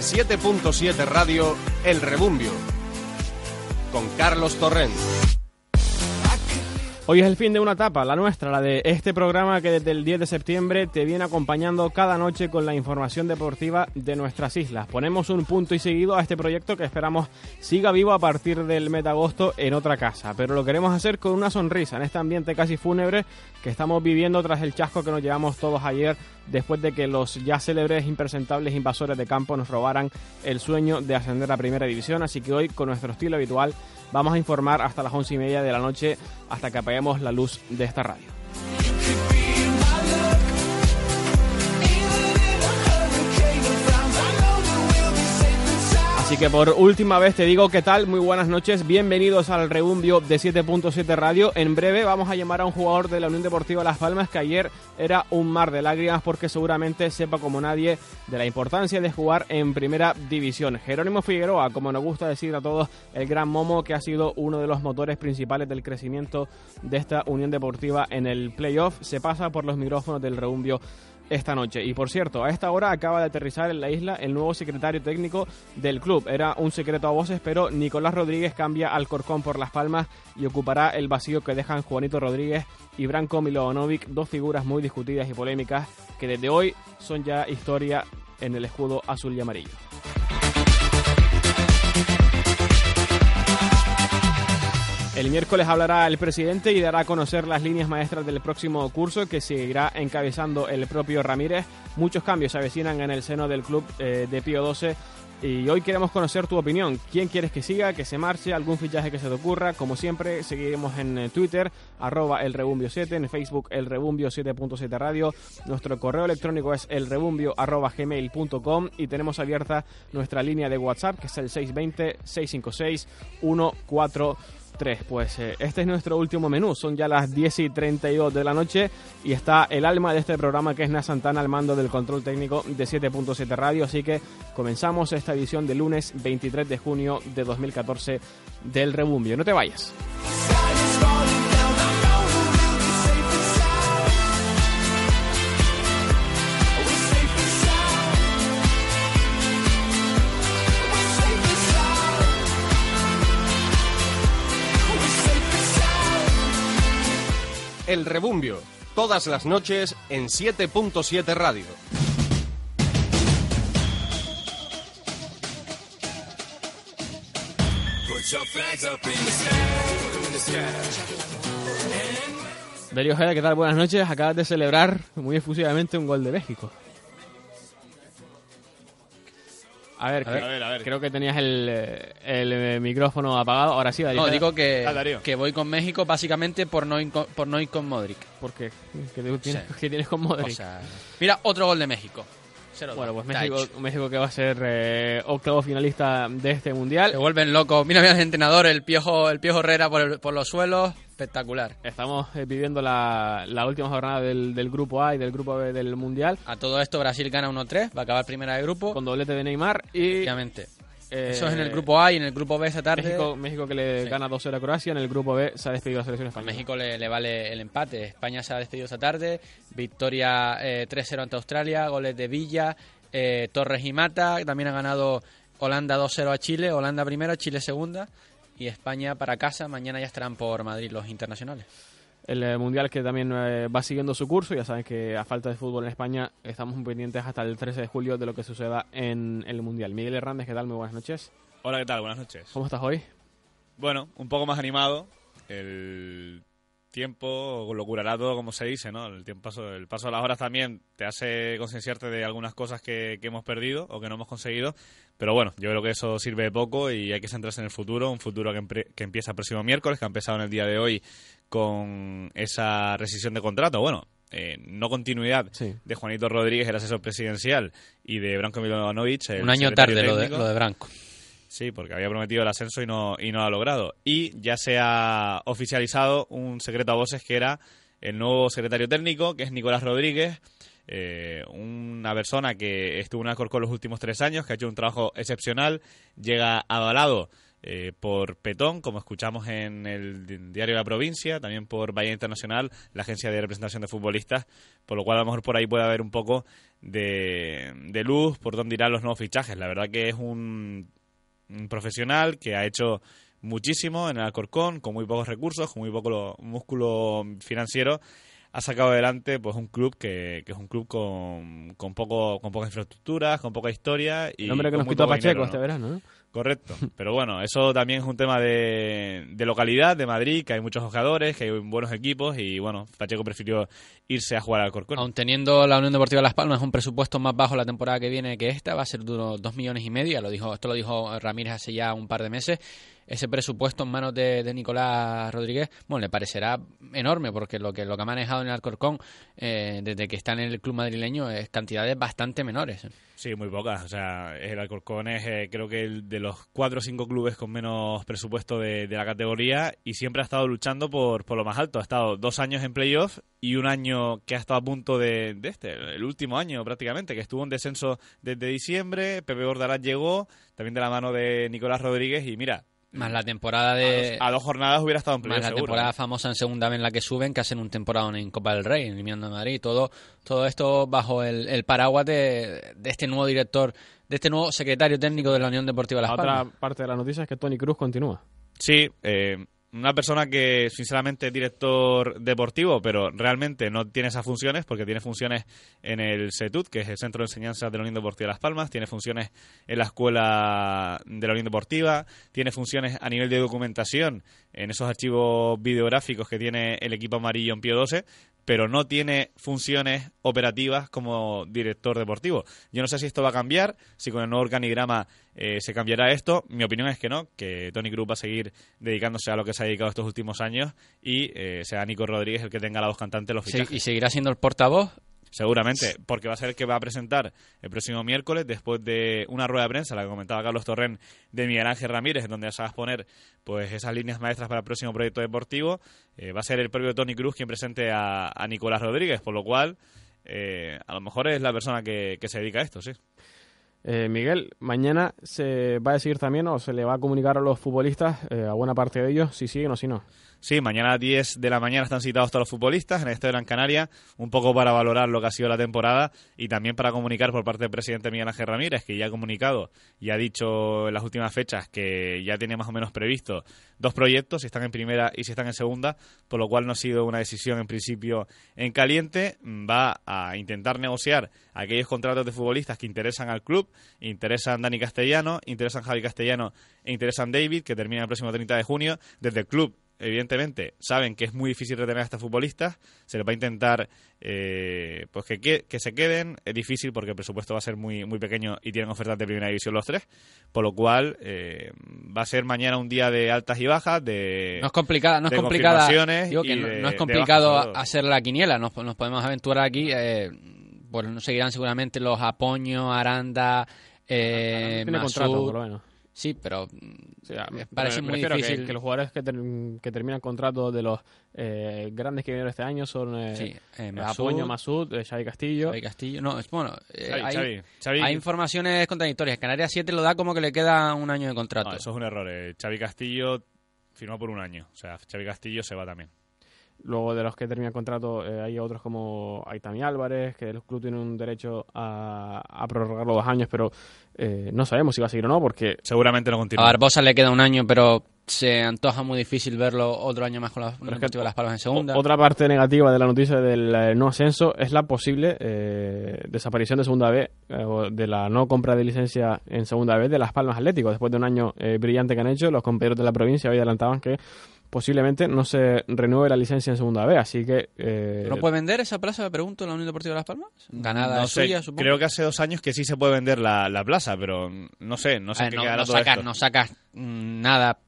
En 7.7 Radio, El Rebumbio. Con Carlos Torrent. Hoy es el fin de una etapa, la nuestra, la de este programa que desde el 10 de septiembre te viene acompañando cada noche con la información deportiva de nuestras islas. Ponemos un punto y seguido a este proyecto que esperamos siga vivo a partir del mes de agosto en otra casa, pero lo queremos hacer con una sonrisa en este ambiente casi fúnebre que estamos viviendo tras el chasco que nos llevamos todos ayer después de que los ya célebres impresentables invasores de campo nos robaran el sueño de ascender a primera división, así que hoy con nuestro estilo habitual vamos a informar hasta las once y media de la noche hasta que apaguemos la luz de esta radio. Así que por última vez te digo qué tal, muy buenas noches, bienvenidos al Rebumbio de 7.7 Radio. En breve vamos a llamar a un jugador de la Unión Deportiva Las Palmas que ayer era un mar de lágrimas porque seguramente sepa como nadie de la importancia de jugar en primera división. Jerónimo Figueroa, como nos gusta decir a todos, el gran Momo que ha sido uno de los motores principales del crecimiento de esta Unión Deportiva en el playoff, se pasa por los micrófonos del Rebumbio esta noche. Y por cierto, a esta hora acaba de aterrizar en la isla el nuevo secretario técnico del club. Era un secreto a voces, pero Nicolás Rodríguez cambia al Corcón por Las Palmas y ocupará el vacío que dejan Juanito Rodríguez y Branko Milovanovic, dos figuras muy discutidas y polémicas que desde hoy son ya historia en el escudo azul y amarillo. El miércoles hablará el presidente y dará a conocer las líneas maestras del próximo curso que seguirá encabezando el propio Ramírez. Muchos cambios se avecinan en el seno del club eh, de Pío 12 y hoy queremos conocer tu opinión. ¿Quién quieres que siga, que se marche, algún fichaje que se te ocurra? Como siempre, seguiremos en eh, Twitter, arroba el rebumbio 7, en Facebook el rebumbio 7.7 radio. Nuestro correo electrónico es elrebumbio arroba gmail.com y tenemos abierta nuestra línea de WhatsApp que es el 620 656 143 pues eh, este es nuestro último menú. Son ya las 10 y 32 de la noche y está el alma de este programa que es Na Santana al mando del control técnico de 7.7 Radio. Así que comenzamos esta edición de lunes 23 de junio de 2014 del Rebumbio. No te vayas. El Rebumbio, todas las noches en 7.7 Radio. Darío ¿qué tal? Buenas noches. Acabas de celebrar muy efusivamente un gol de México. A ver, A ver, a ver, a ver. creo que tenías el, el, eh, micrófono apagado. Ahora sí, Darío. No, digo que, Ah, que voy con México básicamente por no, ir con- por no ir con Modric. ¿Por qué? ¿Qué te- tienes, Sí. qué tienes con Modric? O sea, mira, otro gol de México. Bueno, pues México, que va a ser eh, octavo finalista de este mundial. Se vuelven locos. Mira, mira el entrenador, el piojo, el piojo Herrera por, el- por los suelos. Espectacular. Estamos eh, viviendo la, la última jornada del, del grupo A y del grupo B del mundial A todo esto Brasil gana 1-3, va a acabar primera de grupo. con doblete de Neymar y Obviamente. Eh, Eso es en el grupo A y en el grupo B esa tarde. México, México que le Sí. gana 2-0 a Croacia, en el grupo B se ha despedido la selección A española. México le, le vale el empate. España se ha despedido esta tarde. Victoria eh, 3-0 ante Australia. Goles de Villa, eh, Torres y Mata. También ha ganado Holanda 2-0 a Chile. Holanda primero, Chile segunda. Y España para casa. Mañana ya estarán por Madrid los internacionales. El eh, mundial que también eh, va siguiendo su curso. Ya saben que a falta de fútbol en España estamos pendientes hasta el 13 de julio de lo que suceda en el mundial. Miguel Hernández, ¿qué tal? Muy buenas noches. Hola, ¿qué tal? Buenas noches. ¿Cómo estás hoy? Bueno, un poco más animado. El tiempo lo curará todo, como se dice, ¿no? El, tiempo, paso- el paso de las horas también te hace concienciarte de algunas cosas que, que hemos perdido o que no hemos conseguido. Pero bueno, yo creo que eso sirve de poco y hay que centrarse en el futuro. Un futuro que, que empieza el próximo miércoles, que ha empezado en el día de hoy con esa rescisión de contrato. Bueno, eh, no continuidad Sí. de Juanito Rodríguez, el asesor presidencial, y de Branko Milanovic. el Un año tarde lo de, técnico. lo de Branco. Sí, porque había prometido el ascenso y no, y no lo ha logrado. Y ya se ha oficializado un secreto a voces que era el nuevo secretario técnico, que es Nicolás Rodríguez, eh, una persona que estuvo en Alcorcón los últimos tres años, que ha hecho un trabajo excepcional, llega avalado eh, por Petón, como escuchamos en el diario La Provincia, también por Bahía Internacional, la agencia de representación de futbolistas, por lo cual a lo mejor por ahí puede haber un poco de, de luz por dónde irán los nuevos fichajes. La verdad que es un, un profesional que ha hecho muchísimo en el Alcorcón, con muy pocos recursos, con muy poco músculo financiero ha sacado adelante pues un club que, que es un club con, con poco con pocas infraestructuras, con poca historia y el hombre que nos quitó a Pacheco dinero, este ¿no? verano, ¿no? Correcto. Pero bueno, eso también es un tema de, de localidad, de Madrid, que hay muchos jugadores, que hay buenos equipos y bueno, Pacheco prefirió irse a jugar al Corcón. Aun teniendo la Unión Deportiva Las Palmas un presupuesto más bajo la temporada que viene que esta, va a ser de unos dos millones y medio, lo dijo, esto lo dijo Ramírez hace ya un par de meses. Ese presupuesto en manos de, Nicolás Rodríguez, bueno, le parecerá enorme porque lo que lo que ha manejado en el Alcorcón eh, desde que está en el club madrileño es cantidades bastante menores. Sí, muy pocas. O sea, el Alcorcón es eh, creo que el de los cuatro o cinco clubes con menos presupuesto de, de la categoría y siempre ha estado luchando por, por lo más alto. Ha estado dos años en playoff y un año que ha estado a punto de, de este, el último año prácticamente, que estuvo en descenso desde diciembre. Pepe Bordalás llegó, también de la mano de Nicolás Rodríguez y mira, Más la temporada de... a dos jornadas hubiera estado en Más la seguro. temporada famosa en segunda vez en la que suben, que hacen un temporada en Copa del Rey, eliminando a Madrid. Todo, todo esto bajo el, el paraguas de, de este nuevo director, de este nuevo secretario técnico de la Unión Deportiva Las La Palmas. otra parte de la noticia es que Tony Cruz continúa. Sí, eh, una persona que sinceramente es director deportivo, pero realmente no tiene esas funciones porque tiene funciones en el CETUT, que es el Centro de Enseñanza de la Unión Deportiva de Las Palmas, tiene funciones en la Escuela de la Unión Deportiva, tiene funciones a nivel de documentación en esos archivos videográficos que tiene el equipo amarillo en Pío 12, pero no tiene funciones operativas como director deportivo. Yo no sé si esto va a cambiar, si con el nuevo organigrama eh, se cambiará esto. Mi opinión es que no, que Tony Cruz va a seguir dedicándose a lo que se ha dedicado estos últimos años y eh, sea Nico Rodríguez el que tenga la voz cantante los fichajes. y seguirá siendo el portavoz. Seguramente, porque va a ser el que va a presentar el próximo miércoles, después de una rueda de prensa, la que comentaba Carlos Torren, de Miguel Ángel Ramírez, en donde se va a exponer pues, esas líneas maestras para el próximo proyecto deportivo. Eh, va a ser el propio Tony Cruz quien presente a, a Nicolás Rodríguez, por lo cual eh, a lo mejor es la persona que, que se dedica a esto, sí. Eh, Miguel, mañana se va a decir también o se le va a comunicar a los futbolistas, eh, a buena parte de ellos, si siguen o si no. Sí, mañana a las 10 de la mañana están citados todos los futbolistas en Estadio Gran Canaria, un poco para valorar lo que ha sido la temporada y también para comunicar por parte del presidente Miguel Ángel Ramírez, que ya ha comunicado y ha dicho en las últimas fechas que ya tiene más o menos previsto dos proyectos, si están en primera y si están en segunda, por lo cual no ha sido una decisión en principio en caliente. Va a intentar negociar aquellos contratos de futbolistas que interesan al club, interesan Dani Castellano, interesan Javi Castellano e interesan David, que termina el próximo 30 de junio. Desde el club evidentemente saben que es muy difícil retener a estos futbolistas, se les va a intentar eh, pues que, que, que se queden, es difícil porque el presupuesto va a ser muy, muy pequeño y tienen ofertas de primera división los tres, por lo cual eh, va a ser mañana un día de altas y bajas, de... No es complicada, no es complicada. Digo que no, de- no es complicado hacer la quiniela, nos, nos podemos aventurar aquí. Eh, pues nos seguirán seguramente los Apoño, Aranda, eh, Tiene Masud. contrato, por lo menos. Sí, pero O sea, parece me muy refiero que- difícil. Que, los jugadores que, ter- que terminan contrato de los eh, grandes que vinieron este año son eh, sí, eh, eh, Masud, Apoño, Masud, eh, Xavi Castillo. Xavi Castillo. No, es bueno. eh, Xavi, hay, Xavi, Xavi- hay informaciones contradictorias. Canarias 7 lo da como que le queda un año de contrato. No, eso es un error. eh, Xavi Castillo firmó por un año, o sea, Xavi Castillo se va también. Luego de los que terminan contrato eh, hay otros como Aitami Álvarez, que el club tiene un derecho a, a prorrogarlo dos años, pero eh, no sabemos si va a seguir o no, porque Seguramente no A continúa. Barbosa le queda un año, pero se antoja muy difícil verlo otro año más con la Unión es que Deportiva Las Palmas en segunda. Otra parte negativa de la noticia del eh, no ascenso es la posible eh, desaparición de segunda B, eh, o de la no compra de licencia en segunda B de Las Palmas Atlético. Después de un año eh, brillante que han hecho, los compañeros de la provincia hoy adelantaban que posiblemente no se renueve la licencia en segunda B. Así que. eh, ¿No puede vender esa plaza, me pregunto, en la Unión Deportiva Las Palmas? Ganada no es sé, suya, supongo. creo que hace dos años que sí se puede vender la, la plaza, pero no sé, no sé ver, qué no, quedará no todo sacas, esto. no sacas nada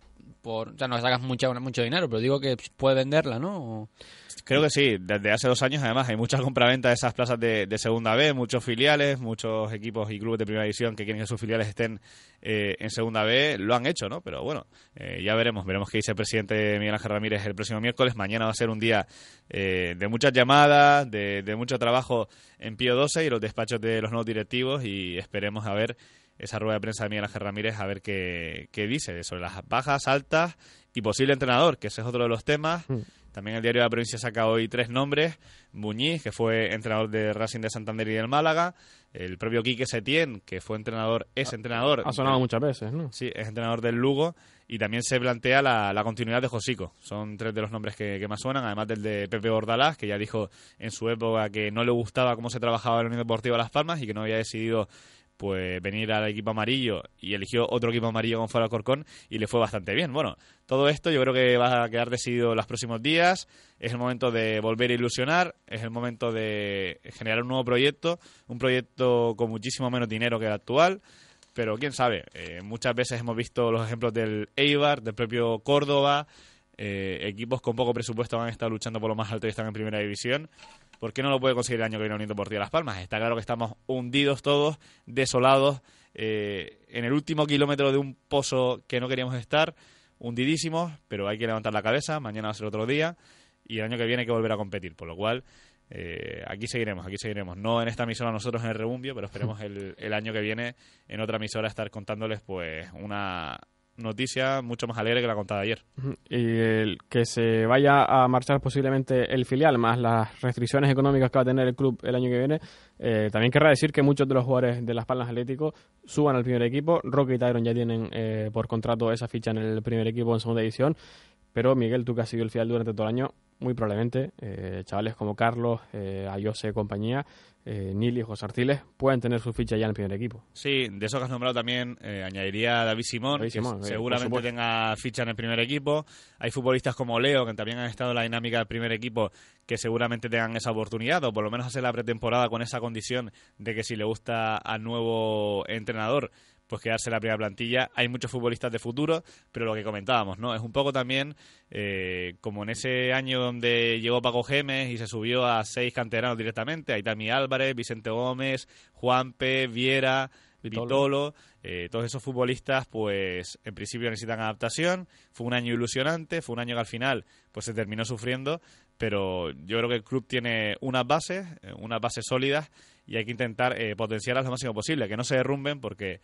por... Sea, no sacas mucha, mucho dinero, pero digo que puede venderla, ¿no? Creo que sí, desde hace dos años además hay mucha compraventa de esas plazas de, de segunda B, muchos filiales, muchos equipos y clubes de primera división que quieren que sus filiales estén eh, en segunda B, lo han hecho, ¿no? Pero bueno, eh, ya veremos, veremos qué dice el presidente Miguel Ángel Ramírez el próximo miércoles. Mañana va a ser un día eh, de muchas llamadas, de, de mucho trabajo en Pío 12 y los despachos de los nuevos directivos y esperemos a ver esa rueda de prensa de Miguel Ángel Ramírez a ver qué, qué dice sobre las bajas, altas y posible entrenador, que ese es otro de los temas. Mm. También el diario de la provincia saca hoy tres nombres. Muñiz, que fue entrenador de Racing de Santander y del Málaga. El propio Quique Setién, que fue entrenador, es entrenador. Ha sonado muchas veces, ¿no? Sí, es entrenador del Lugo. Y también se plantea la, la continuidad de Josico. Son tres de los nombres que, que más suenan, además del de Pepe Bordalás, que ya dijo en su época que no le gustaba cómo se trabajaba en la Unión Deportiva Las Palmas y que no había decidido pues venir al equipo amarillo y eligió otro equipo amarillo con fuera Corcón y le fue bastante bien. Bueno, todo esto yo creo que va a quedar decidido los próximos días. Es el momento de volver a ilusionar, es el momento de generar un nuevo proyecto, un proyecto con muchísimo menos dinero que el actual. Pero quién sabe, eh, muchas veces hemos visto los ejemplos del Eibar, del propio Córdoba, eh, equipos con poco presupuesto han estado luchando por lo más alto y están en primera división. ¿Por qué no lo puede conseguir el año que viene Unión Deportiva Las Palmas? Está claro que estamos hundidos todos, desolados, eh, en el último kilómetro de un pozo que no queríamos estar, hundidísimos, pero hay que levantar la cabeza, mañana va a ser otro día y el año que viene hay que volver a competir, por lo cual eh, aquí seguiremos, aquí seguiremos. No en esta emisora nosotros en el Rebumbio, pero esperemos el, el año que viene en otra emisora estar contándoles pues una noticia mucho más alegre que la contada ayer. Y el que se vaya a marchar posiblemente el filial, más las restricciones económicas que va a tener el club el año que viene, eh, también querrá decir que muchos de los jugadores de Las Palmas Atlético suban al primer equipo. Roque y Tyron ya tienen eh, por contrato esa ficha en el primer equipo en segunda división. Pero Miguel, tú que has sido el filial durante todo el año, muy probablemente eh, chavales como Carlos, eh, Ayose compañía, eh, Nili, José Artiles, pueden tener su ficha ya en el primer equipo. Sí, de eso que has nombrado también eh, añadiría a David Simón, David que Simón, eh, por seguramente tenga ficha en el primer equipo. Hay futbolistas como Leo, que también han estado en la dinámica del primer equipo, que seguramente tengan esa oportunidad, o por lo menos hacer la pretemporada con esa condición de que si le gusta al nuevo entrenador, pues quedarse en la primera plantilla. Hay muchos futbolistas de futuro, pero lo que comentábamos, ¿no? Es un poco también eh, como en ese año donde llegó Paco Gemes y se subió a seis canteranos directamente, ahí Tami Álvarez, Vicente Gómez, Juanpe, Viera, Vitolo. Vitolo, eh, todos esos futbolistas, pues en principio necesitan adaptación. Fue un año ilusionante, fue un año que al final pues se terminó sufriendo, pero yo creo que el club tiene unas bases, eh, unas bases sólidas y hay que intentar eh, potenciarlas lo máximo posible, que no se derrumben porque,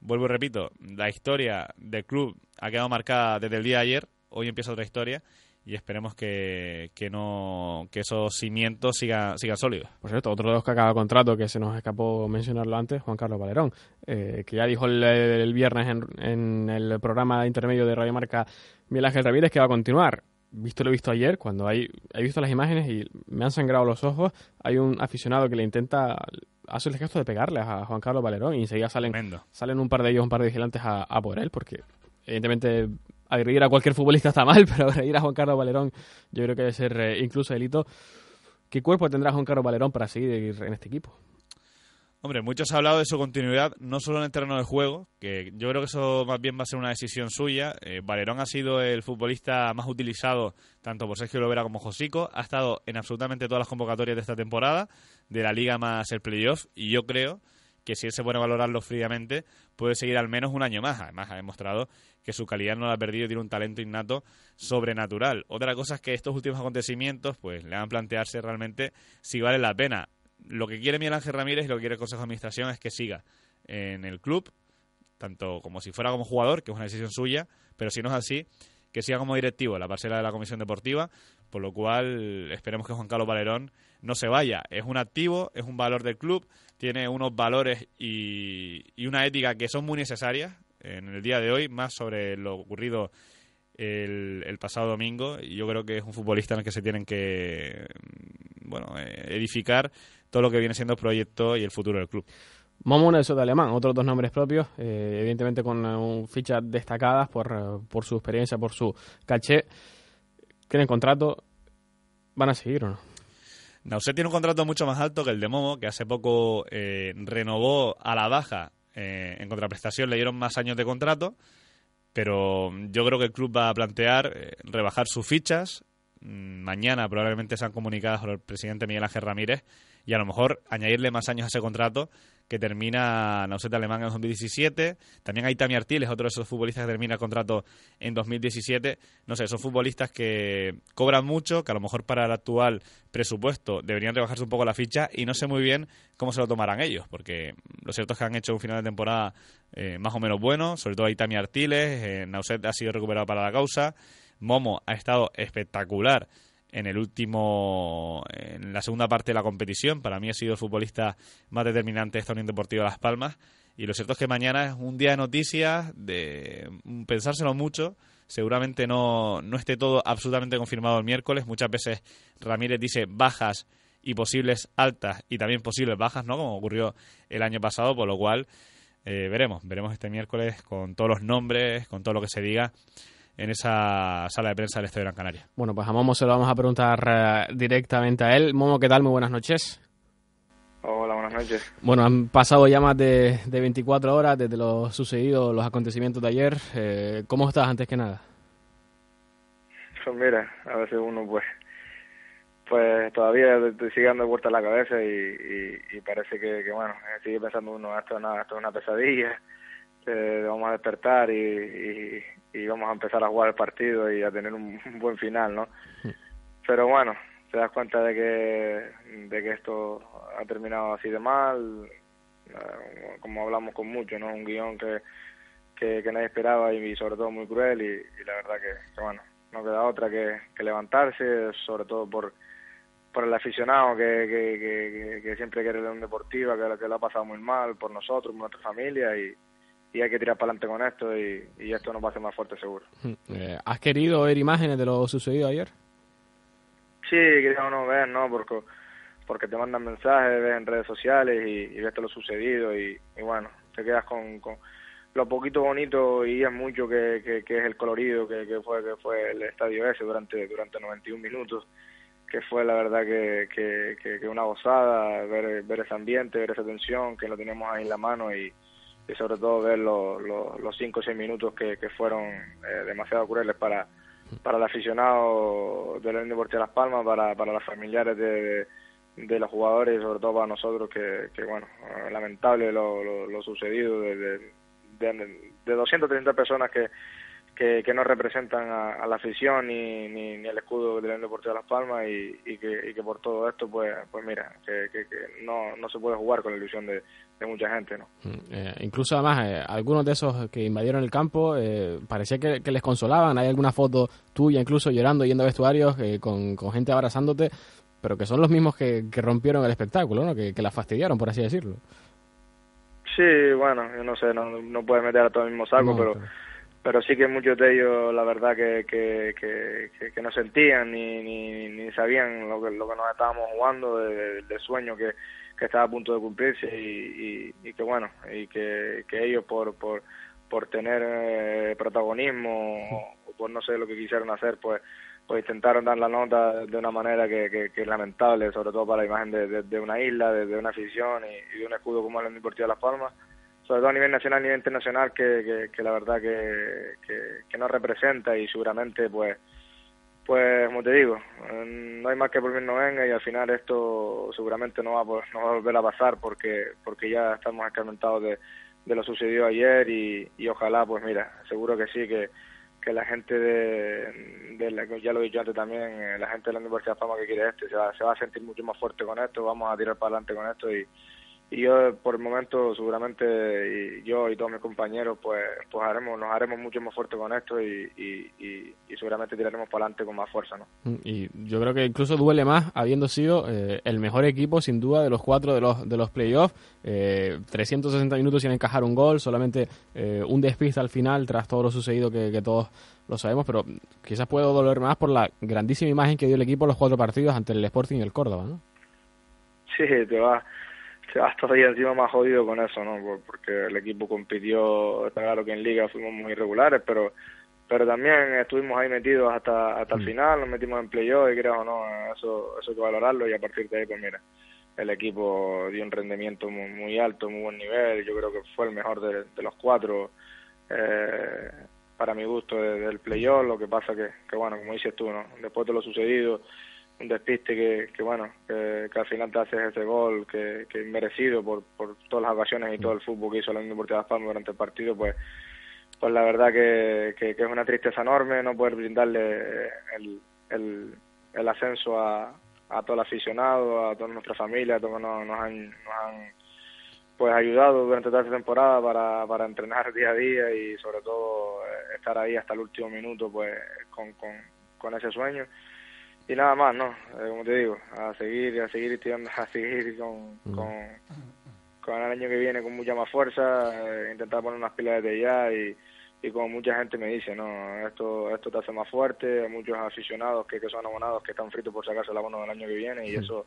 vuelvo y repito, la historia del club ha quedado marcada desde el día de ayer, hoy empieza otra historia y esperemos que, que no que esos cimientos sigan, sigan sólidos. Por cierto, otro de los que acaba contrato que se nos escapó mencionarlo antes, Juan Carlos Valerón, eh, que ya dijo el, el viernes en, en el programa intermedio de Radio Marca Miguel Ángel Ramírez que va a continuar. Visto lo visto ayer, cuando hay, he visto las imágenes y me han sangrado los ojos, hay un aficionado que le intenta, hace el gesto de pegarle a Juan Carlos Valerón y enseguida salen, Tremendo. salen un par de ellos, un par de vigilantes a, a por él, porque evidentemente agredir a cualquier futbolista está mal, pero agredir a Juan Carlos Valerón yo creo que debe ser eh, incluso delito. ¿Qué cuerpo tendrá Juan Carlos Valerón para seguir en este equipo? Hombre, mucho se ha hablado de su continuidad, no solo en el terreno de juego, que yo creo que eso más bien va a ser una decisión suya. Eh, Valerón ha sido el futbolista más utilizado tanto por Sergio Lovera como Josico, ha estado en absolutamente todas las convocatorias de esta temporada, de la liga más el playoff, y yo creo que si él se pone a valorarlo fríamente, puede seguir al menos un año más. Además, ha demostrado que su calidad no la ha perdido y tiene un talento innato sobrenatural. Otra cosa es que estos últimos acontecimientos pues le hagan plantearse realmente si vale la pena. Lo que quiere Miguel Ángel Ramírez y lo que quiere el Consejo de Administración es que siga en el club, tanto como si fuera como jugador, que es una decisión suya, pero si no es así, que siga como directivo en la parcela de la Comisión Deportiva, por lo cual esperemos que Juan Carlos Valerón no se vaya. Es un activo, es un valor del club, tiene unos valores y, una ética que son muy necesarias en el día de hoy, más sobre lo ocurrido el, pasado domingo. Y yo creo que es un futbolista en el que se tienen que mm, bueno eh, edificar todo lo que viene siendo el proyecto y el futuro del club. Momo Nelson de Alemán, otros dos nombres propios, eh, evidentemente con eh, fichas destacadas por, por su experiencia, por su caché. Tienen contrato, ¿van a seguir o no? Nauset tiene un contrato mucho más alto que el de Momo, que hace poco eh, renovó a la baja. eh, en contraprestación le dieron más años de contrato, pero yo creo que el club va a plantear eh, rebajar sus fichas. Mm, Mañana probablemente sean comunicadas por el presidente Miguel Ángel Ramírez y a lo mejor añadirle más años a ese contrato que termina Nauset Alemán en 2017. También hay Tami Artiles, otro de esos futbolistas que termina el contrato en 2017. No sé, son futbolistas que cobran mucho, que a lo mejor para el actual presupuesto deberían rebajarse un poco la ficha y no sé muy bien cómo se lo tomarán ellos, porque lo cierto es que han hecho un final de temporada eh, más o menos bueno, sobre todo hay Tami Artiles, eh, Nauset ha sido recuperado para la causa, Momo ha estado espectacular en el último en la segunda parte de la competición. Para mí ha sido el futbolista más determinante de esta Unión Deportiva Las Palmas. Y lo cierto es que mañana es un día de noticias de pensárselo mucho. Seguramente no, no esté todo absolutamente confirmado el miércoles. Muchas veces Ramírez dice bajas y posibles altas y también posibles bajas no como ocurrió el año pasado por lo cual eh, veremos veremos este miércoles con todos los nombres con todo lo que se diga en esa sala de prensa del Estadio Gran Canaria. Bueno, pues a Momo se lo vamos a preguntar eh, directamente a él. Momo, ¿qué tal? Muy buenas noches. Hola, buenas noches. Bueno, han pasado ya más de, de 24 horas desde lo sucedido, los acontecimientos de ayer. Eh, ¿Cómo estás antes que nada? Pues mira, a veces uno pues pues todavía te sigue dando vuelta la cabeza y, y, parece que, que, bueno, sigue pensando uno, esto, nada, esto es una pesadilla, eh, vamos a despertar y, y vamos a empezar a jugar el partido y a tener un, buen final, ¿no? Pero bueno, te das cuenta de que, de que esto ha terminado así de mal, eh, como hablamos con mucho, ¿no? Un guion que, que, nadie esperaba y, sobre todo muy cruel y, la verdad que, bueno, no queda otra que, levantarse, sobre todo por por el aficionado que, que, que, siempre quiere León Deportiva, que, que lo ha pasado muy mal, por nosotros, por nuestra familia y, y hay que tirar para adelante con esto y, y, esto nos va a hacer más fuerte seguro. Eh, ¿Has querido ver imágenes de lo sucedido ayer? Sí, quería no ver, ¿no? Porque, porque te mandan mensajes, ves en redes sociales y, y ves todo lo sucedido y, y, bueno, te quedas con, con, lo poquito bonito y es mucho que, que, es el colorido que, que, fue que fue el estadio ese durante durante 91 minutos que fue la verdad que, que, que, una gozada ver, ver ese ambiente, ver esa tensión, que lo tenemos ahí en la mano y, y sobre todo ver los los cinco o seis minutos que, que fueron eh, demasiado crueles para, para el aficionado del Unión Deportiva Las Palmas, para, para los familiares de, de, los jugadores y sobre todo para nosotros que, que bueno, lamentable lo, lo, sucedido de, de, de, de 230 personas que que, que no representan a, la afición ni, ni, ni, el escudo del Deportivo de Las Palmas y, y, que, y que por todo esto, pues, pues mira, que, que, no, no se puede jugar con la ilusión de, de mucha gente, ¿no? Mm, eh, incluso además, eh, algunos de esos que invadieron el campo eh, parecía que, les consolaban. Hay alguna foto tuya incluso llorando, yendo a vestuarios con, con gente abrazándote, pero que son los mismos que, que rompieron el espectáculo, ¿no? Que, que la fastidiaron, por así decirlo. Sí, bueno, yo no sé, no, no puede meter a todo el mismo saco, pero pero sí que muchos de ellos la verdad que, que, que, no sentían ni, ni, sabían lo que, lo que nos estábamos jugando de sueño que, que estaba a punto de cumplirse y, y, y que bueno y que, que ellos por por por tener eh, protagonismo o por no sé lo que quisieron hacer pues pues intentaron dar la nota de una manera que, es lamentable sobre todo para la imagen de, una isla de, una afición y, de un escudo como el Deportivo de Las Palmas sobre todo a nivel nacional, a nivel internacional, que, que, la verdad que, que, no representa y seguramente, pues, pues como te digo, no hay más que por mí no venga y al final esto seguramente no va, no va a volver a pasar porque, porque ya estamos escarmentados de, de lo sucedido ayer y, y ojalá, pues mira, seguro que sí, que, que la gente de, la, ya lo dicho antes también, eh, la gente de la Universidad de Fama que quiere esto, se va, se va a sentir mucho más fuerte con esto, vamos a tirar para adelante con esto y y yo por el momento seguramente y yo y todos mis compañeros pues pues haremos nos haremos mucho más fuerte con esto y, y, y, seguramente tiraremos para adelante con más fuerza no mm, y yo creo que incluso duele más habiendo sido eh, el mejor equipo sin duda de los cuatro de los de los playoffs. Eh, 360 minutos sin encajar un gol solamente eh, un despiste al final tras todo lo sucedido que, que todos lo sabemos pero quizás puedo doler más por la grandísima imagen que dio el equipo en los cuatro partidos ante el Sporting y el Córdoba no sí te va se va todavía encima más jodido con eso, ¿no? Porque el equipo compitió, está claro que en liga fuimos muy irregulares, pero pero también estuvimos ahí metidos hasta hasta el mm. final, nos metimos en playoff y creo no, eso eso hay que valorarlo y a partir de ahí pues mira, el equipo dio un rendimiento muy, muy alto, muy buen nivel, yo creo que fue el mejor de, de los cuatro eh, para mi gusto del playoff, lo que pasa que, que bueno, como dices tú, ¿no? Después de lo sucedido un despiste que, que bueno, que, al final te haces ese gol que, que merecido por, por todas las ocasiones y todo el fútbol que hizo la Unión Deportiva Las Palmas durante el partido, pues pues la verdad que, que, es una tristeza enorme no poder brindarle el, el, ascenso a, a todo el aficionado, a toda nuestra familia, a todos nos, nos, han, nos han pues ayudado durante toda esta temporada para, para entrenar día a día y sobre todo eh, estar ahí hasta el último minuto pues con, con, con ese sueño y nada más no eh, como te digo a seguir a seguir estudiando a seguir con, mm. con, con el año que viene con mucha más fuerza eh, intentar poner unas pilas desde ya y, y como mucha gente me dice, no, esto esto te hace más fuerte, hay muchos aficionados que, que son abonados que están fritos por sacarse el abono del año que viene y eso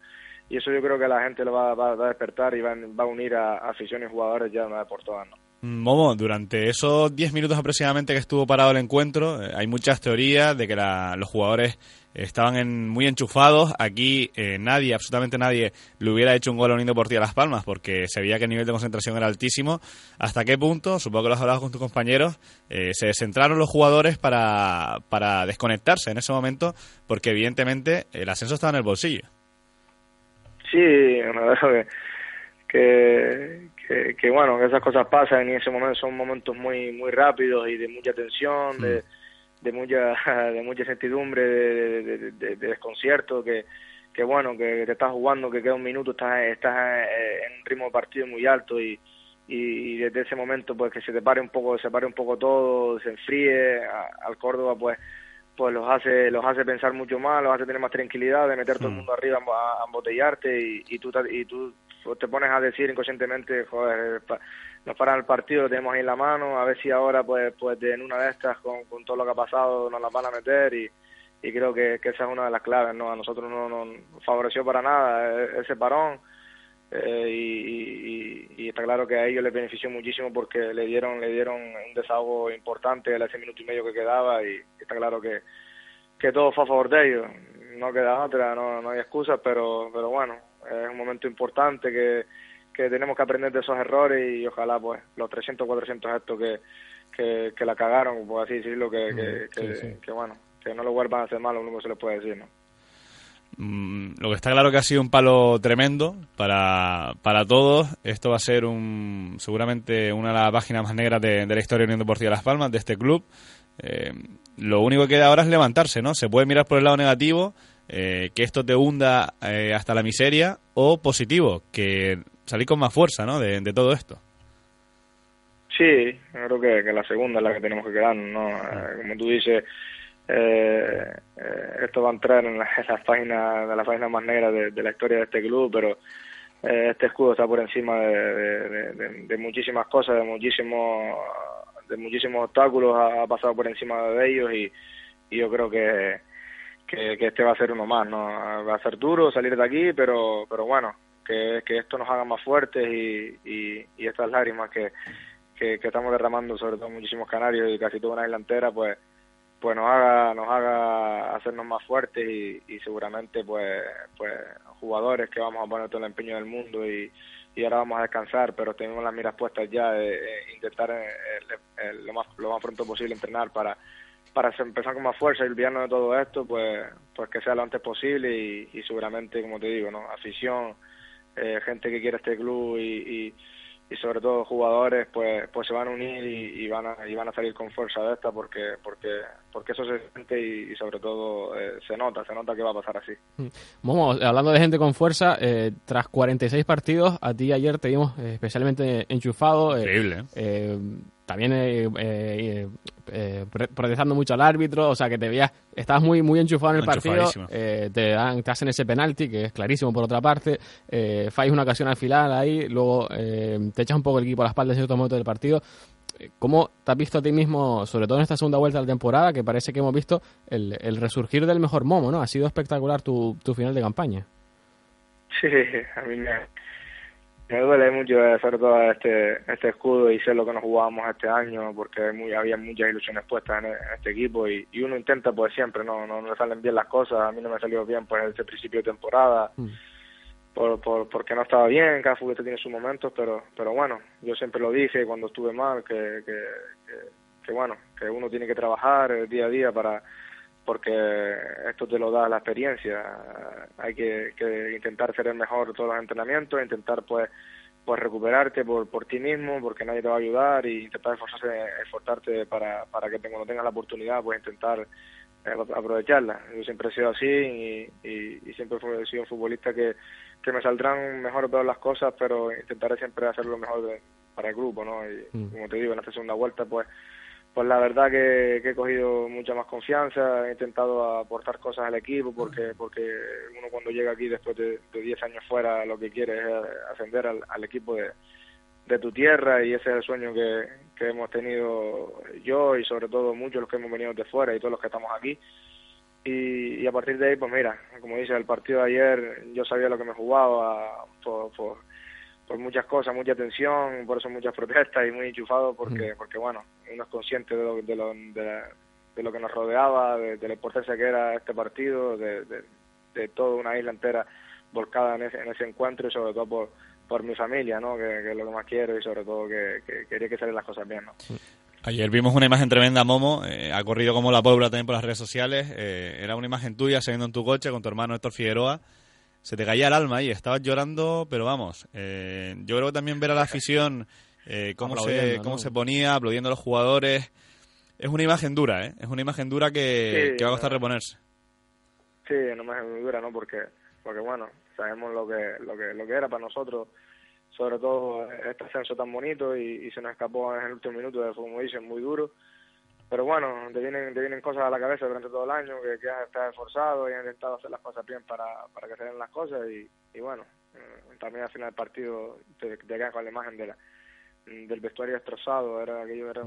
y eso yo creo que la gente lo va, va, a despertar y va, va a unir a, aficiones y jugadores ya una vez por todas, ¿no? Momo, durante esos 10 minutos aproximadamente que estuvo parado el encuentro, eh, hay muchas teorías de que los jugadores estaban en, muy enchufados. Aquí eh, nadie, absolutamente nadie, le hubiera hecho un gol a Unión Deportiva Las Palmas porque se veía que el nivel de concentración era altísimo. ¿Hasta qué punto, supongo que lo has hablado con tus compañeros, eh, se centraron los jugadores para, para desconectarse en ese momento? Porque evidentemente el ascenso estaba en el bolsillo. Sí, me que que, que, bueno, que esas cosas pasan y en ese momento son momentos muy muy rápidos y de mucha tensión, de, mm. de mucha de mucha incertidumbre, de, de, desconcierto, que, que bueno, que te estás jugando, que queda un minuto, estás, estás eh, en un ritmo de partido muy alto y, y, desde ese momento pues que se te pare un poco, se pare un poco todo, se enfríe, al Córdoba pues pues los hace los hace pensar mucho más, los hace tener más tranquilidad, de meter todo el mm. mundo arriba a, embotellarte y, y, tú y tú te pones a decir inconscientemente, joder, nos paran el partido, tenemos ahí en la mano, a ver si ahora pues pues en una de estas con, con todo lo que ha pasado nos las van a meter y, y creo que, que, esa es una de las claves, ¿no? A nosotros no nos favoreció para nada e, ese parón eh, y, y, está claro que a ellos les benefició muchísimo porque le dieron le dieron un desahogo importante a ese minuto y medio que quedaba y está claro que, que todo fue a favor de ellos. No queda otra, no, no hay excusas, pero, pero bueno, es un momento importante que, que tenemos que aprender de esos errores y ojalá pues los 300 400 estos que, que, que la cagaron, por así decirlo, que, que, que, bueno, que no lo vuelvan a hacer mal, lo único que se les puede decir, ¿no? Mm, lo que está claro que ha sido un palo tremendo para, para todos. Esto va a ser un, seguramente una de las páginas más negras de, de la historia de Unión Deportiva Las Palmas, de este club. Eh, lo único que queda ahora es levantarse, ¿no? Se puede mirar por el lado negativo, eh, que esto te hunda eh, hasta la miseria, o positivo, que salir con más fuerza, ¿no? De, todo esto. Sí, creo que, que, la segunda es la que tenemos que quedar, ¿no? Eh, como tú dices, esto va a entrar en, la, las páginas de la página más negra de, la historia de este club, pero este escudo está por encima de, de muchísimas cosas, de muchísimos de muchísimos obstáculos, ha, pasado por encima de ellos y, yo creo que, que, este va a ser uno más, ¿no? Va a ser duro salir de aquí, pero, pero bueno, que, que esto nos haga más fuertes y, y, estas lágrimas que, que, estamos derramando, sobre todo muchísimos canarios y casi toda una isla entera, pues pues nos haga nos haga hacernos más fuertes y, y seguramente pues pues jugadores que vamos a poner todo el empeño del mundo y, y ahora vamos a descansar, pero tenemos las miras puestas ya de, intentar eh, lo, más, lo más pronto posible entrenar para para empezar con más fuerza y olvidarnos de todo esto, pues pues que sea lo antes posible y, y seguramente, como te digo, no afición, eh, gente que quiere este club y, y sobre todo jugadores pues pues se van a unir y, van a y van a salir con fuerza de esta porque porque porque eso se siente y, sobre todo eh, se nota se nota que va a pasar así. Vamos, mm. hablando de gente con fuerza eh, tras 46 partidos a ti ayer te vimos eh, especialmente enchufado increíble también eh, eh, eh protestando mucho al árbitro, o sea que te veías, estabas muy muy enchufado en el partido, eh, te dan, te hacen ese penalti que es clarísimo por otra parte, eh, fallas una ocasión al final ahí, luego te echas un poco el equipo a la espalda en cierto momento del partido. ¿Cómo te has visto a ti mismo, sobre todo en esta segunda vuelta de la temporada, que parece que hemos visto el, el resurgir del mejor Momo, ¿no? Ha sido espectacular tu, tu final de campaña. Sí, a mí me, me duele mucho hacer todo este, este escudo y sé lo que nos jugábamos este año porque muy, había muchas ilusiones puestas en, este equipo y, uno intenta pues siempre, no, no, le salen bien las cosas, a mí no me salió bien pues ese principio de temporada mm. por, por, porque no estaba bien, cada futbolista tiene sus momentos, pero, pero bueno, yo siempre lo dije cuando estuve mal que, que, que, que bueno, que uno tiene que trabajar día a día para porque esto te lo da la experiencia. Hay que, intentar ser el mejor todos los entrenamientos, intentar pues pues recuperarte por, por ti mismo, porque nadie te va a ayudar y intentar esforzarse, esforzarte para, para que cuando tengas la oportunidad pues intentar eh, aprovecharla. Yo siempre he sido así y, siempre he sido un futbolista que, que me saldrán mejor todas las cosas, pero intentaré siempre hacer lo mejor para el grupo, ¿no? Y mm. como te digo, en esta segunda vuelta pues pues la verdad que, he cogido mucha más confianza, he intentado aportar cosas al equipo porque porque uno cuando llega aquí después de 10 años fuera lo que quiere es ascender al, equipo de, tu tierra y ese es el sueño que, que hemos tenido yo y sobre todo muchos los que hemos venido de fuera y todos los que estamos aquí. Y, a partir de ahí, pues mira, como dice, el partido de ayer yo sabía lo que me jugaba por, por por muchas cosas, mucha tensión, por eso muchas protestas y muy enchufado porque, porque bueno, uno es consciente de lo, de lo, de, lo que nos rodeaba, de, la importancia que era este partido, de, de, toda una isla entera volcada en ese, en ese encuentro y sobre todo por, por mi familia, ¿no? Que, es lo que más quiero y sobre todo que, quería que salieran las cosas bien, ¿no? Ayer vimos una imagen tremenda, Momo, eh, ha corrido como la pólvora también por las redes sociales, eh, era una imagen tuya saliendo en tu coche con tu hermano Héctor Figueroa, se te caía el alma y estabas llorando, pero vamos, eh, yo creo que también ver a la afición eh, cómo, se, cómo se ponía, aplaudiendo a los jugadores, es una imagen dura, ¿eh? Es una imagen dura que, va a costar reponerse. Sí, una imagen muy dura, ¿no? Porque, porque bueno, sabemos lo que, lo que, lo que era para nosotros, sobre todo este ascenso tan bonito y, se nos escapó en el último minuto, de, como dicen, muy duro pero bueno, te vienen, te vienen cosas a la cabeza durante todo el año, que, que has estado esforzado y has intentado hacer las cosas bien para, para que se den las cosas y, y bueno, eh, también al final del partido te, te quedas con la imagen de la, del vestuario destrozado, era aquello era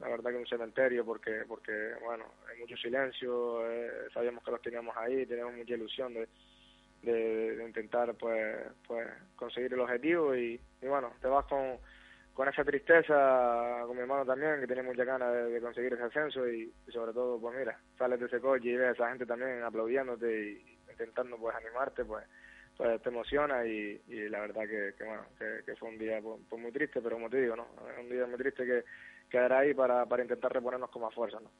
la verdad que un cementerio porque porque bueno, hay mucho silencio, eh, sabíamos que los teníamos ahí, teníamos mucha ilusión de, de, intentar pues pues conseguir el objetivo y, y bueno, te vas con con esa tristeza, con mi hermano también, que tiene mucha ganas de, conseguir ese ascenso y, sobre todo, pues mira, sales de ese coche y ves a esa gente también aplaudiéndote y intentando pues animarte, pues, pues te emociona y, la verdad que, bueno, que, fue un día pues, pues, muy triste, pero como te digo, ¿no? Un día muy triste que quedará ahí para, para intentar reponernos con más fuerza, ¿no?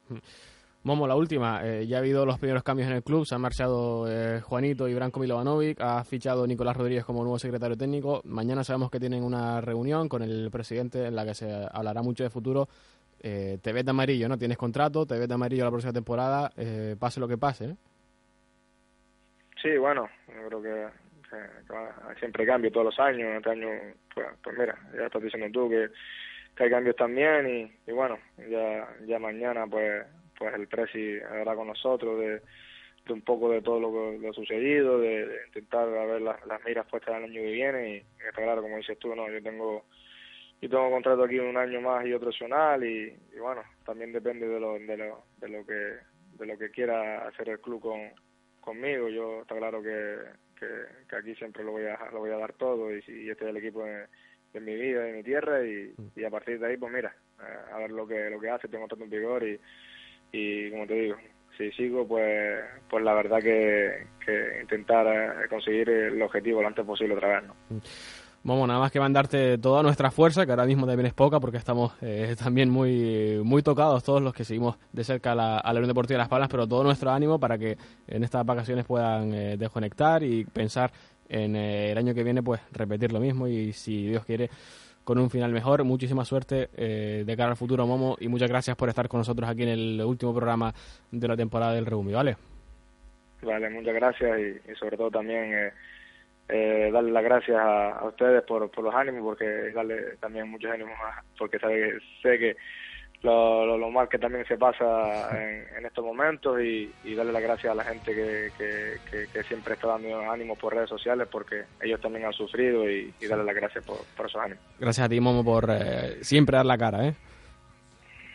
Momo, la última. Eh, ya ha habido los primeros cambios en el club. Se han marchado eh, Juanito y Branko Milovanovic. Ha fichado Nicolás Rodríguez como nuevo secretario técnico. Mañana sabemos que tienen una reunión con el presidente en la que se hablará mucho de futuro. Eh, te ves de amarillo, ¿no? Tienes contrato, te ves de amarillo la próxima temporada, eh, pase lo que pase. Sí, bueno, yo creo que, siempre cambio todos los años. Este año, pues, pues, mira, ya estás diciendo tú que, hay cambios también y, bueno, ya mañana pues pues el Presi hablará con nosotros de, de, un poco de todo lo que ha sucedido, de, intentar ver las, las miras puestas el año que viene y, está claro, como dices tú, no yo tengo yo tengo contrato aquí un año más y otro opcional y, bueno, también depende de lo, de lo, de lo que de lo que quiera hacer el club con, conmigo. Yo está claro que, que, aquí siempre lo voy a lo voy a dar todo y, y este es el equipo de, de mi vida, de mi tierra y, y a partir de ahí pues mira, a ver lo que lo que hace, tengo todo en vigor y y como te digo, si sigo, pues, pues la verdad que, intentar eh, conseguir el objetivo lo antes posible otra vez, ¿no? Vamos, nada más que mandarte toda nuestra fuerza, que ahora mismo también es poca, porque estamos eh, también muy muy tocados todos los que seguimos de cerca a la Unión Deportiva de Las Palmas, pero todo nuestro ánimo para que en estas vacaciones puedan eh, desconectar y pensar en el año que viene, pues repetir lo mismo y si Dios quiere con un final mejor. Muchísima suerte eh, de cara al futuro, Momo, y muchas gracias por estar con nosotros aquí en el último programa de la temporada del Reumi, ¿vale? Vale, muchas gracias y, sobre todo también eh, eh, darle las gracias a, ustedes por, por los ánimos, porque darle también muchos ánimos, porque sabe, sé que lo, lo, mal que también se pasa en, estos momentos y, darle las gracias a la gente que, que, siempre está dando ánimos por redes sociales porque ellos también han sufrido y, darle las gracias por, esos ánimos. Gracias a ti, Momo, por eh, siempre dar la cara. ¿eh?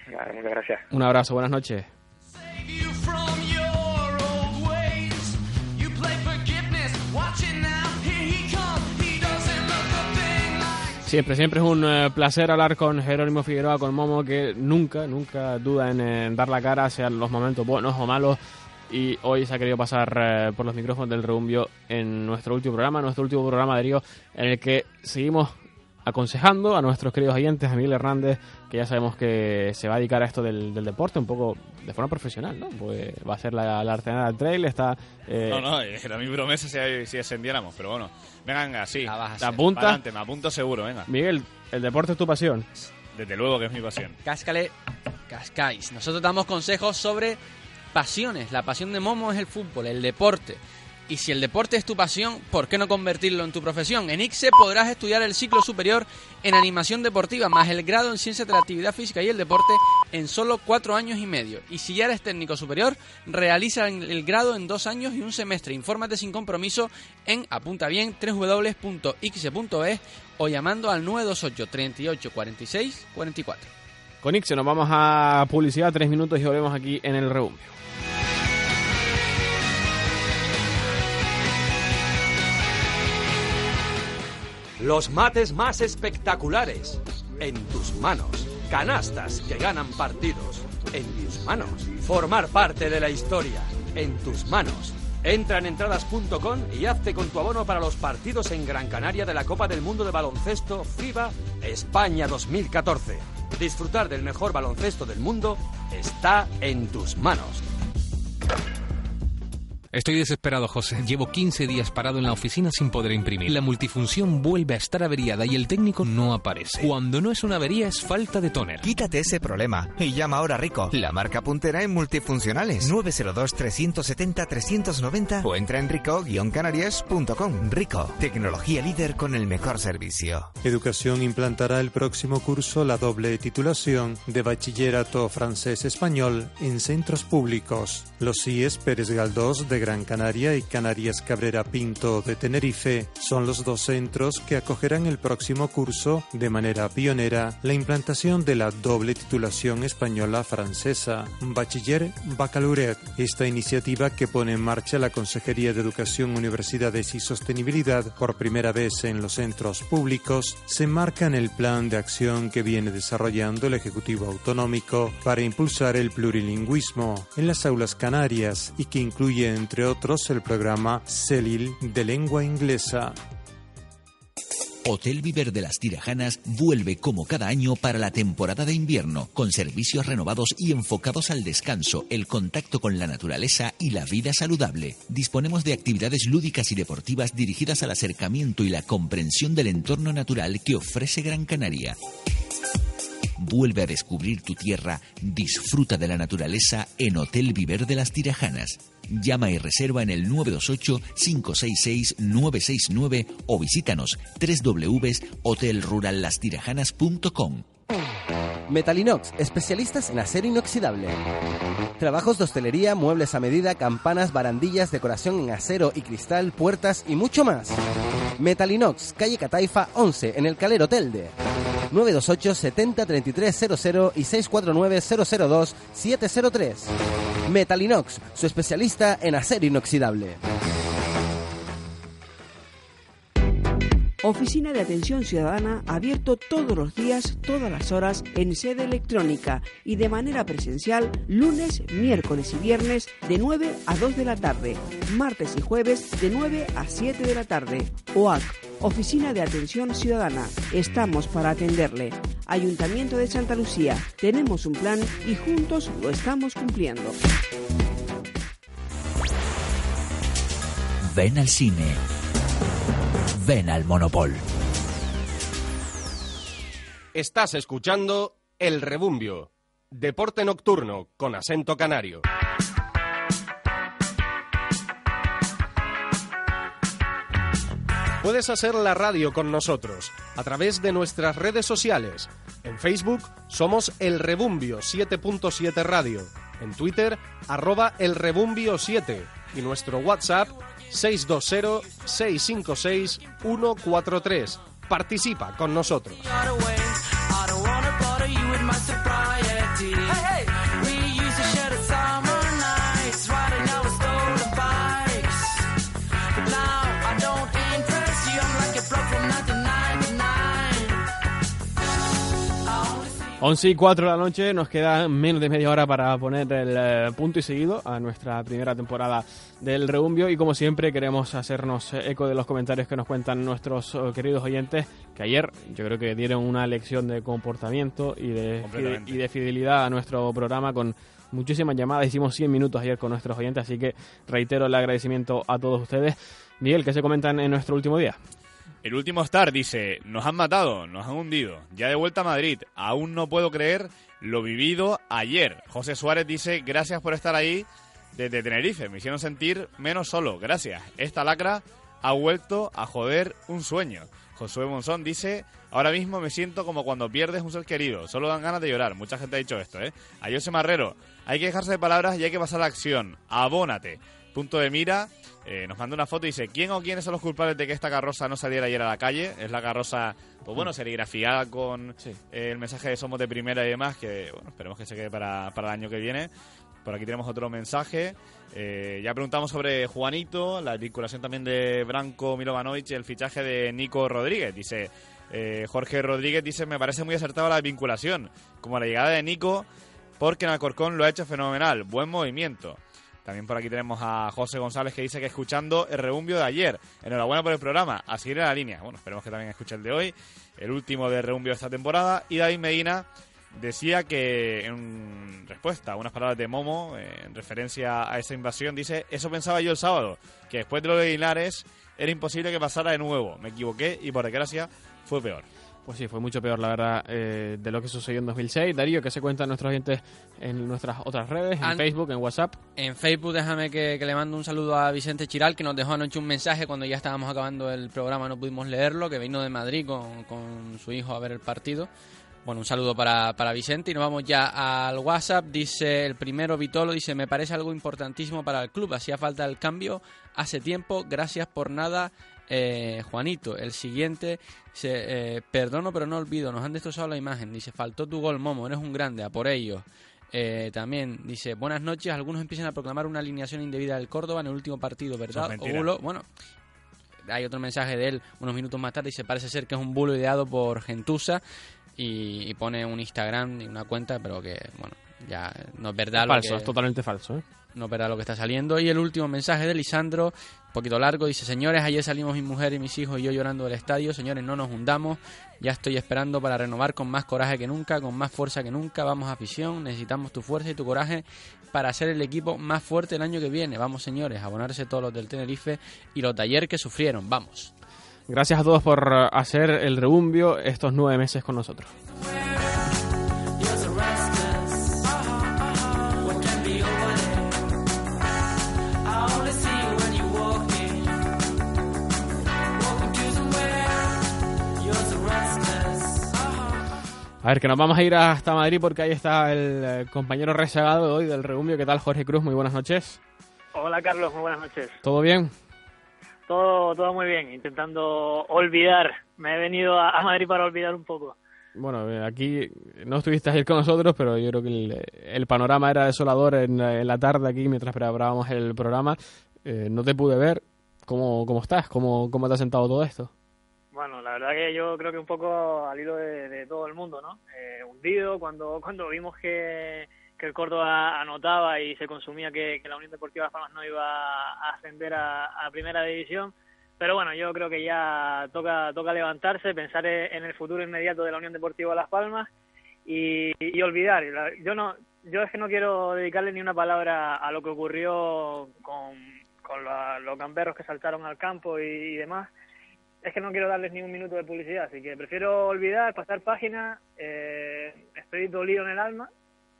muchas gracias. Un abrazo, buenas noches. Siempre, siempre es un eh, placer hablar con Jerónimo Figueroa, con Momo, que nunca, nunca duda en, dar la cara, sean los momentos buenos o malos. Y hoy se ha querido pasar eh, por los micrófonos del Reumbio en nuestro último programa, nuestro último programa de Río, en el que seguimos aconsejando a nuestros queridos oyentes, a Miguel Hernández, que ya sabemos que se va a dedicar a esto del, deporte un poco de forma profesional, ¿no? Pues va a ser la, la Arsenal Trail, está... Eh... No, no, era mi promesa si, si ascendiéramos, pero bueno, venga, sí, te apunta. me apunto seguro, venga. Miguel, ¿el deporte es tu pasión? Desde luego que es mi pasión. Cáscale, cascáis. Nosotros damos consejos sobre pasiones. La pasión de Momo es el fútbol, el deporte. Y si el deporte es tu pasión, ¿por qué no convertirlo en tu profesión? En ICSE podrás estudiar el ciclo superior en animación deportiva, más el grado en ciencias de la actividad física y el deporte en solo cuatro años y medio. Y si ya eres técnico superior, realiza el grado en dos años y un semestre. Infórmate sin compromiso en apunta bien www.ixe.es o llamando al 928 38 46 44. Con ICSE nos vamos a publicidad, tres minutos y volvemos aquí en el Rebumbio. Los mates más espectaculares. En tus manos. Canastas que ganan partidos. En tus manos. Formar parte de la historia. En tus manos. Entra en entradas.com y hazte con tu abono para los partidos en Gran Canaria de la Copa del Mundo de Baloncesto FIBA España 2014. Disfrutar del mejor baloncesto del mundo está en tus manos. Estoy desesperado, José. Llevo 15 días parado en la oficina sin poder imprimir. La multifunción vuelve a estar averiada y el técnico no aparece. Cuando no es una avería, es falta de tóner. Quítate ese problema y llama ahora a Rico, la marca puntera en multifuncionales. 902-370-390 o entra en rico-canarias.com. Rico, tecnología líder con el mejor servicio. Educación implantará el próximo curso la doble titulación de bachillerato francés-español en centros públicos. Los CIES Pérez Galdós de Gran Canaria y Canarias Cabrera Pinto de Tenerife son los dos centros que acogerán el próximo curso de manera pionera la implantación de la doble titulación española-francesa, bachiller baccalaureat. Esta iniciativa que pone en marcha la Consejería de Educación, Universidades y Sostenibilidad por primera vez en los centros públicos se marca en el plan de acción que viene desarrollando el Ejecutivo Autonómico para impulsar el plurilingüismo en las aulas canarias y que incluye entre entre otros el programa CELIL de lengua inglesa. Hotel Viver de las Tirajanas vuelve como cada año para la temporada de invierno, con servicios renovados y enfocados al descanso, el contacto con la naturaleza y la vida saludable. Disponemos de actividades lúdicas y deportivas dirigidas al acercamiento y la comprensión del entorno natural que ofrece Gran Canaria. Vuelve a descubrir tu tierra, disfruta de la naturaleza en Hotel Viver de las Tirajanas. Llama y reserva en el 928-566-969 o visítanos www.hotelrurallastirajanas.com. Metalinox, especialistas en acero inoxidable. Trabajos de hostelería, muebles a medida, campanas, barandillas, decoración en acero y cristal, puertas y mucho más. Metalinox, calle Cataifa 11, en el Calero Telde. 928 70 3300 y 649 002 703. Metalinox, su especialista en acero inoxidable. Oficina de Atención Ciudadana abierto todos los días, todas las horas en sede electrónica y de manera presencial lunes, miércoles y viernes de 9 a 2 de la tarde, martes y jueves de 9 a 7 de la tarde. OAC, Oficina de Atención Ciudadana. Estamos para atenderle. Ayuntamiento de Santa Lucía. Tenemos un plan y juntos lo estamos cumpliendo. Ven al cine Ven al Monopol. Estás escuchando El Rebumbio, deporte nocturno con acento canario. Puedes hacer la radio con nosotros a través de nuestras redes sociales. En Facebook somos El Rebumbio 7.7 Radio. En Twitter, arroba El Rebumbio 7. Y nuestro WhatsApp 620-656-143. Participa con nosotros. 11 y 4 de la noche, nos queda menos de media hora para poner el eh, punto y seguido a nuestra primera temporada del Reumbio y como siempre queremos hacernos eco de los comentarios que nos cuentan nuestros oh, queridos oyentes que ayer yo creo que dieron una lección de comportamiento y de, y de fidelidad a nuestro programa con muchísimas llamadas, hicimos 100 minutos ayer con nuestros oyentes, así que reitero el agradecimiento a todos ustedes. Miguel, ¿qué se comentan en nuestro último día? El último Star dice, nos han matado, nos han hundido. Ya de vuelta a Madrid, aún no puedo creer lo vivido ayer. José Suárez dice, gracias por estar ahí desde Tenerife, me hicieron sentir menos solo, gracias. Esta lacra ha vuelto a joder un sueño. Josué Monzón dice, ahora mismo me siento como cuando pierdes un ser querido, solo dan ganas de llorar. Mucha gente ha dicho esto, ¿eh? A José Marrero, hay que dejarse de palabras y hay que pasar a la acción. Abónate. Punto de mira, eh, nos manda una foto y dice, ¿quién o quiénes son los culpables de que esta carroza no saliera ayer a la calle? Es la carroza, pues bueno, serigrafiada con eh, el mensaje de Somos de Primera y demás, que bueno, esperemos que se quede para, para el año que viene. Por aquí tenemos otro mensaje. Eh, ya preguntamos sobre Juanito, la vinculación también de Branco Milovanovic y el fichaje de Nico Rodríguez. Dice Jorge Rodríguez, dice, me parece muy acertada la vinculación, como la llegada de Nico, porque en Alcorcón lo ha hecho fenomenal, buen movimiento. También por aquí tenemos a José González que dice que escuchando el rebumbio de ayer. Enhorabuena por el programa. A seguir en la línea. Bueno, esperemos que también escuche el de hoy, el último de rebumbio de esta temporada. Y David Medina decía que en respuesta a unas palabras de Momo, eh, en referencia a esa invasión, dice, eso pensaba yo el sábado, que después de lo de Linares era imposible que pasara de nuevo. Me equivoqué y por desgracia fue peor. Pues sí, fue mucho peor, la verdad, eh, de lo que sucedió en 2006. Darío, ¿qué se cuentan nuestros oyentes en nuestras otras redes, en Facebook, en WhatsApp? En Facebook, déjame que, le mando un saludo a Vicente Chiral, que nos dejó anoche un mensaje cuando ya estábamos acabando el programa, no pudimos leerlo, que vino de Madrid con, con su hijo a ver el partido. Bueno, un saludo para, para Vicente y nos vamos ya al WhatsApp. Dice el primero Vitolo, dice, me parece algo importantísimo para el club, hacía falta el cambio hace tiempo, gracias por nada eh, Juanito, el siguiente, dice, eh, perdono pero no olvido, nos han destrozado la imagen, dice, faltó tu gol, Momo, eres un grande, a por ello. Eh, también dice, buenas noches, algunos empiezan a proclamar una alineación indebida del Córdoba en el último partido, ¿verdad? bulo. Bueno, hay otro mensaje de él unos minutos más tarde, dice, parece ser que es un bulo ideado por Gentusa y, pone un Instagram y una cuenta, pero que, bueno, ya no es verdad. falso, es totalmente falso, ¿eh? no verá lo que está saliendo. Y el último mensaje de Lisandro, poquito largo, dice, señores, ayer salimos mi mujer y mis hijos y yo llorando del estadio, señores, no nos hundamos, ya estoy esperando para renovar con más coraje que nunca, con más fuerza que nunca, vamos a afición, necesitamos tu fuerza y tu coraje para ser el equipo más fuerte el año que viene, vamos señores, abonarse todos los del Tenerife y los de ayer que sufrieron, vamos. Gracias a todos por hacer el rebumbio estos nueve meses con nosotros. A ver, que nos vamos a ir hasta Madrid porque ahí está el eh, compañero rezagado de hoy del Regumbio. ¿Qué tal, Jorge Cruz? Muy buenas noches. Hola, Carlos. Muy buenas noches. ¿Todo bien? Todo, todo muy bien. Intentando olvidar. Me he venido a, Madrid para olvidar un poco. Bueno, eh, aquí no estuviste ayer con nosotros, pero yo creo que el, panorama era desolador en, la tarde aquí mientras preparábamos el programa. Eh, no te pude ver. ¿Cómo, cómo estás? ¿Cómo, ¿Cómo te ha sentado todo esto? Bueno, la verdad que yo creo que un poco al hilo de, todo el mundo, ¿no? Eh, hundido cuando cuando vimos que, que el Córdoba anotaba y se consumía que, la Unión Deportiva Las Palmas no iba a ascender a, Primera División. Pero bueno, yo creo que ya toca toca levantarse, pensar en el futuro inmediato de la Unión Deportiva Las Palmas y, y olvidar. Yo no yo es que no quiero dedicarle ni una palabra a lo que ocurrió con, con los gamberros que saltaron al campo y demás es que no quiero darles ni un minuto de publicidad, así que prefiero olvidar, pasar página, eh, estoy dolido en el alma,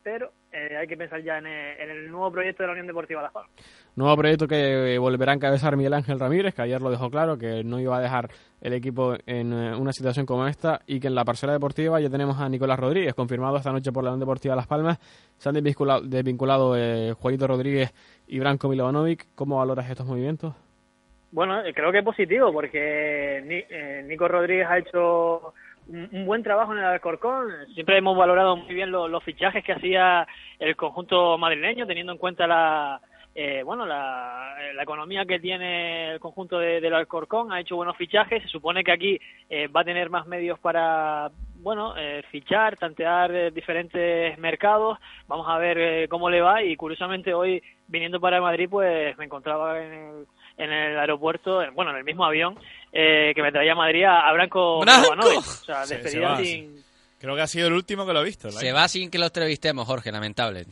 pero eh, hay que pensar ya en el, nuevo proyecto de la Unión Deportiva Las Palmas. Nuevo proyecto que volverá a encabezar Miguel Ángel Ramírez, que ayer lo dejó claro, que no iba a dejar el equipo en eh, una situación como esta y que en la parcela deportiva ya tenemos a Nicolás Rodríguez, confirmado esta noche por la Unión Deportiva Las Palmas. Se han desvinculado, eh, Juanito Rodríguez y Branco Milovanovic. ¿Cómo valoras estos movimientos? Bueno, eh, creo que es positivo porque eh, Nico Rodríguez ha hecho un, buen trabajo en el Alcorcón. Siempre hemos valorado muy bien los fichajes que hacía el conjunto madrileño, teniendo en cuenta la, eh, bueno, la, la, economía que tiene el conjunto de, del Alcorcón ha hecho buenos fichajes. Se supone que aquí eh, va a tener más medios para, bueno, eh, fichar, tantear diferentes mercados. Vamos a ver cómo le va. Y curiosamente hoy, viniendo para Madrid, pues me encontraba en el, en el aeropuerto, bueno, en el mismo avión que me traía a Madrid a, Branco, O sea, despedida sin... Creo que ha sido el último que lo ha visto. Se va sin que lo entrevistemos, Jorge, lamentable.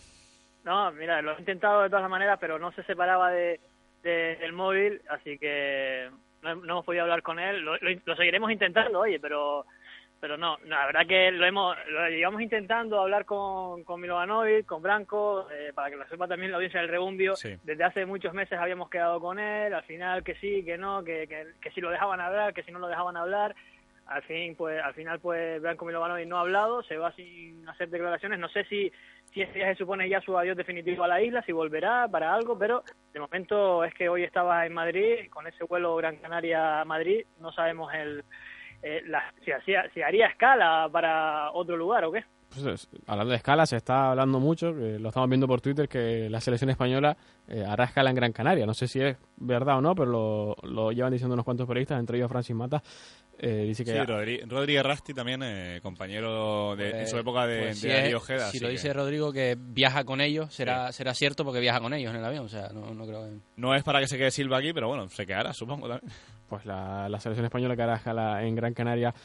No, mira, lo he intentado de todas maneras, pero no se separaba de, del móvil, así que no, hemos podido hablar con él. Lo, seguiremos intentando, oye, pero pero no, la verdad que lo hemos lo llevamos intentando hablar con, con Milovanovic, con Branco, eh, para que lo sepa también la audiencia del Rebumbio. Desde hace muchos meses habíamos quedado con él, al final que sí, que no, que, que, que si lo dejaban hablar, que si no lo dejaban hablar. Al fin pues al final pues Branco Milovanovic no ha hablado se va sin hacer declaraciones. No sé si si este se supone ya su adiós definitivo a la isla si volverá para algo pero de momento es que hoy estaba en Madrid con ese vuelo Gran Canaria Madrid no sabemos el eh, si, hacía, si haría escala para otro lugar o qué pues, hablando de escala, se está hablando mucho, lo estamos viendo por Twitter, que la selección española eh, hará escala en Gran Canaria. No sé si es verdad o no, pero lo, lo llevan diciendo unos cuantos periodistas, entre ellos Francis Mata, eh, dice que sí, Rodríguez Rasti también, eh, compañero de, en su pues, época de, pues de Ojeda. Si lo dice Rodrigo que viaja con ellos, será será cierto porque viaja con ellos en el avión. O sea, no, no creo No es para que se quede Silva aquí, pero bueno, se quedará, supongo también. Pues la, la selección española que hará escala en Gran Canaria.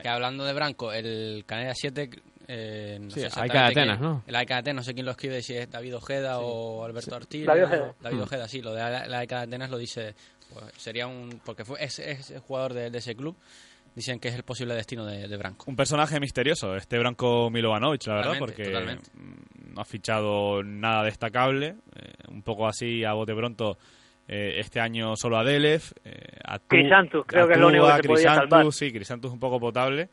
Que hablando de Branco, el Canaria 7 eh, no sí, hay de Atenas, ¿no? El de Atenas, no sé quién lo escribe, si es David Ojeda o Alberto sí. David Ojeda. David Ojeda, sí, lo de la AICA de Atenas lo dice, pues sería un, porque fue, es, es jugador de, de, ese club dicen que es el posible destino de, Branco. Un personaje misterioso, este Branco Milovanovic, la verdad, porque no ha fichado nada destacable. Eh, un poco así a bote pronto. Eh, este año solo a Delev, eh, a Crisantus, creo que es lo único que se podía salvar. Sí, Crisantus un poco potable,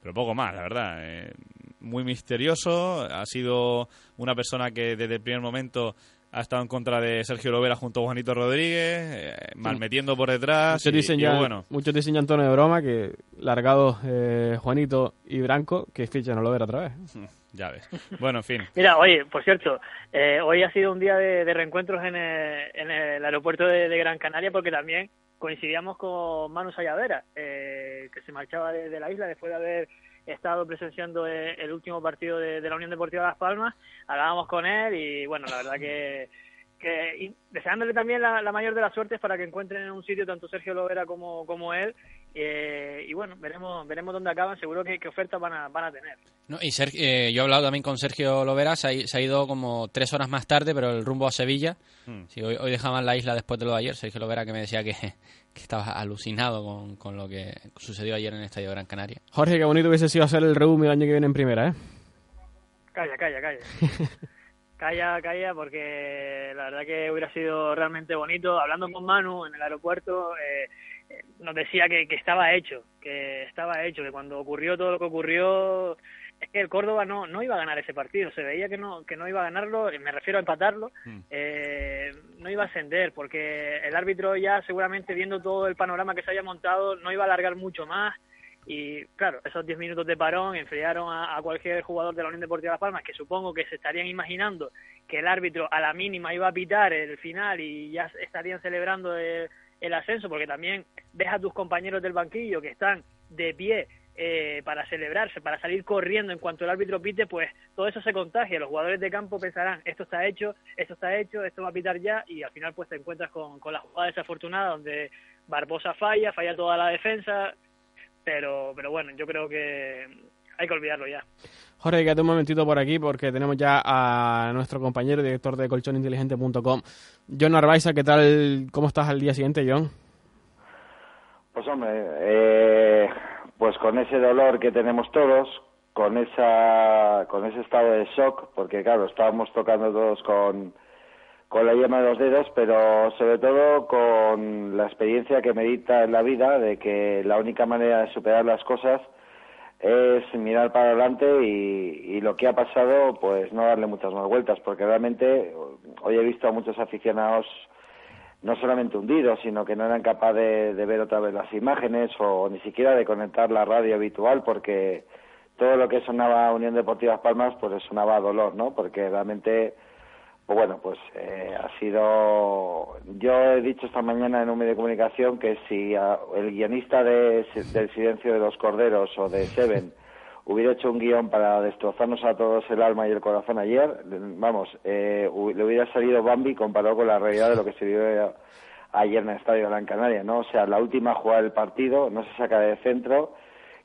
pero poco más, la verdad. Eh, muy misterioso, ha sido una persona que desde el primer momento ha estado en contra de Sergio Lovera junto a Juanito Rodríguez, eh, malmetiendo por detrás. Muchos, dicen ya, bueno. muchos dicen ya Antonio de broma que largados eh, Juanito y Branco que fichan a Lovera otra vez. Ya. Bueno, en fin. Mira, oye, por cierto, eh, hoy ha sido un día de, reencuentros en el, aeropuerto de, Gran Canaria porque también coincidíamos con Manu Sayavera, que se marchaba de la isla después de haber estado presenciando eh, el último partido de, la Unión Deportiva Las Palmas, hablábamos con él y bueno, la verdad que, que deseándole también la, mayor de las suertes para que encuentren en un sitio tanto Sergio Lovera como, como él eh, y bueno, veremos veremos dónde acaban, seguro que, ofertas van a, van a tener. No, y eh, yo he hablado también con Sergio Lovera, se ha, ido como tres horas más tarde, pero el rumbo a Sevilla. Hmm. hoy, hoy dejaban la isla después de lo de ayer, Sergio Lovera que me decía que, que estaba alucinado con, con, lo que sucedió ayer en el Estadio Gran Canaria. Jorge, qué bonito hubiese sido hacer el reúne el año que viene en primera, ¿eh? Calla, calla, calla. calla, calla, porque la verdad que hubiera sido realmente bonito. Hablando con Manu en el aeropuerto, eh, nos decía que, que estaba hecho, que estaba hecho, que cuando ocurrió todo lo que ocurrió es que el Córdoba no, no iba a ganar ese partido, se veía que no, que no iba a ganarlo, me refiero a empatarlo, mm. eh, no iba a ascender, porque el árbitro ya seguramente viendo todo el panorama que se había montado no iba a alargar mucho más, y claro, esos 10 minutos de parón enfriaron a, cualquier jugador de la Unión Deportiva Las Palmas, que supongo que se estarían imaginando que el árbitro a la mínima iba a pitar el final y ya estarían celebrando el, el ascenso, porque también ves a tus compañeros del banquillo que están de pie eh, para celebrarse, para salir corriendo en cuanto el árbitro pite, pues todo eso se contagia. Los jugadores de campo pensarán, esto está hecho, esto está hecho, esto va a pitar ya, y al final pues te encuentras con, con la jugada desafortunada donde Barbosa falla, falla toda la defensa, pero, pero bueno, yo creo que hay que olvidarlo ya. Jorge, quédate un momentito por aquí porque tenemos ya a nuestro compañero director de colchoninteligente.com, John Arbaiza. ¿Qué tal? ¿Cómo estás al día siguiente, John? Pues hombre, eh, pues con ese dolor que tenemos todos, con esa con ese estado de shock, porque claro, estábamos tocando todos con con la yema de los dedos, pero sobre todo con la experiencia que medita en la vida de que la única manera de superar las cosas es mirar para adelante y, y, lo que ha pasado, pues no darle muchas más vueltas, porque realmente hoy he visto a muchos aficionados no solamente hundidos, sino que no eran capaces de, ver otra vez las imágenes o ni siquiera de conectar la radio habitual porque todo lo que sonaba Unión Deportiva Palmas pues sonaba a dolor, ¿no? Porque realmente pues bueno, pues eh, ha sido. Yo he dicho esta mañana en un medio de comunicación que si el guionista de, del Silencio de los Corderos o de Seven hubiera hecho un guion para destrozarnos a todos el alma y el corazón ayer, vamos, eh, le hubiera salido Bambi comparado con la realidad de lo que se vivió ayer en el Estadio de Gran Canaria, ¿no? O sea, la última jugada del partido no se saca de centro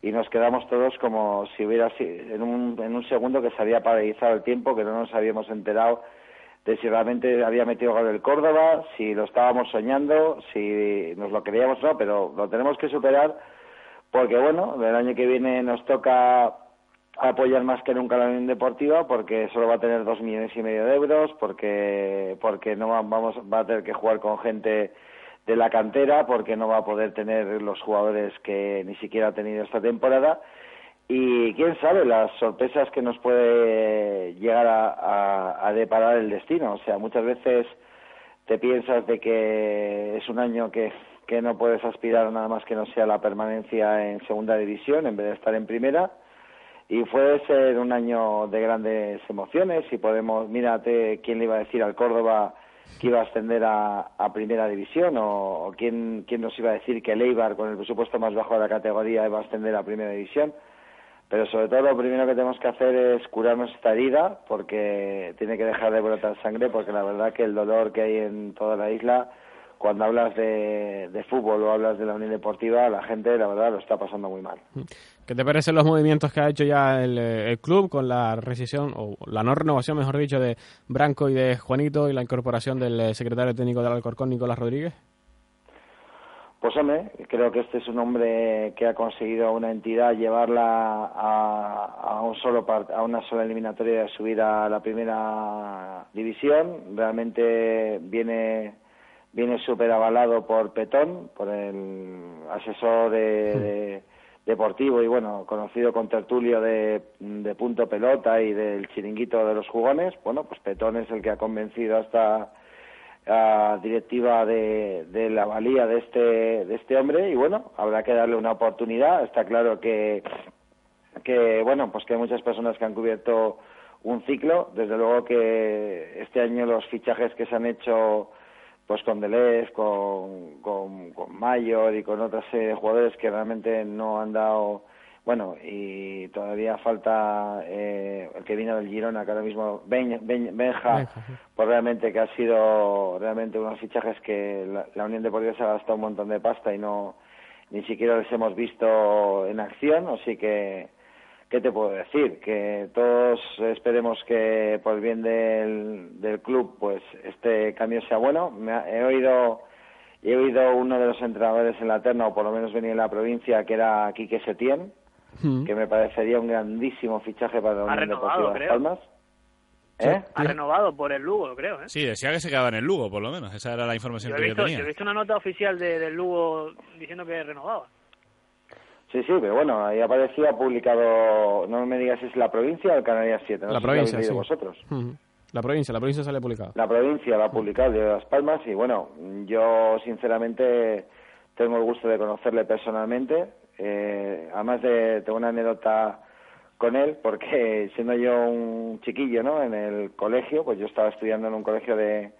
y nos quedamos todos como si hubiera en un, en un segundo que se había paralizado el tiempo, que no nos habíamos enterado de si realmente había metido gol el Córdoba, si lo estábamos soñando, si nos lo queríamos o no, pero lo tenemos que superar porque bueno, el año que viene nos toca apoyar más que nunca la Unión Deportiva porque solo va a tener dos millones y medio de euros, porque porque no vamos va a tener que jugar con gente de la cantera, porque no va a poder tener los jugadores que ni siquiera ha tenido esta temporada y quién sabe las sorpresas que nos puede llegar a, a deparar el destino. O sea, muchas veces te piensas de que es un año que que no puedes aspirar nada más que no sea la permanencia en segunda división en vez de estar en primera. Y puede ser un año de grandes emociones. Y podemos, mírate quién le iba a decir al Córdoba que iba a ascender a, primera división o, quién, quién nos iba a decir que el Eibar con el presupuesto más bajo de la categoría iba a ascender a primera división pero sobre todo lo primero que tenemos que hacer es curarnos esta herida porque tiene que dejar de brotar sangre porque la verdad que el dolor que hay en toda la isla cuando hablas de, fútbol o hablas de la Unión Deportiva, la gente, la verdad, lo está pasando muy mal. ¿Qué te parecen los movimientos que ha hecho ya eh, el, club con la rescisión, o la no renovación, mejor dicho, de Branco y de Juanito y la incorporación del eh, secretario técnico del Alcorcón, Nicolás Rodríguez? Pues hombre, creo que este es un hombre que ha conseguido a una entidad llevarla a, un solo a una sola eliminatoria de subir a la primera división. Realmente viene viene súper avalado por Petón, por el asesor de, deportivo y bueno, conocido con tertulio de, de, punto pelota y del chiringuito de los jugones. Bueno, pues Petón es el que ha convencido hasta a directiva de, de, la valía de este, de este hombre y bueno, habrá que darle una oportunidad. Está claro que, que bueno, pues que hay muchas personas que han cubierto un ciclo. Desde luego que este año los fichajes que se han hecho pues con Deleuze, con, con, Mayor y con otras de jugadores que realmente no han dado bueno y todavía falta eh, el que vino del Girona que ahora mismo Benja, pues realmente que ha sido realmente unos fichajes que la, la Unión Deportiva se ha gastado un montón de pasta y no ni siquiera les hemos visto en acción así que ¿qué te puedo decir? Que todos esperemos que por el bien del, del club, pues este cambio sea bueno. Me he oído he oído uno de los entrenadores en la terna, o por lo menos venía en la provincia, que era Quique Setién, que me parecería un grandísimo fichaje para la Unión Deportiva Las Palmas. ¿Eh? Ha renovado por el Lugo, creo. ¿eh? Sí, decía que se quedaba en el Lugo, por lo menos. Esa era la información que yo tenía. Yo he visto una nota oficial de, del Lugo diciendo que renovaba. Sí, sí, pero bueno, ahí aparecía publicado, no me digas si es la provincia o el Canarias 7, no la provincia, sí. vosotros. La provincia, la provincia sale publicada. La provincia la ha publicado de Las Palmas y bueno, yo sinceramente tengo el gusto de conocerle personalmente, eh, además de, tengo una anécdota con él porque siendo yo un chiquillo, ¿no? En el colegio, pues yo estaba estudiando en un colegio de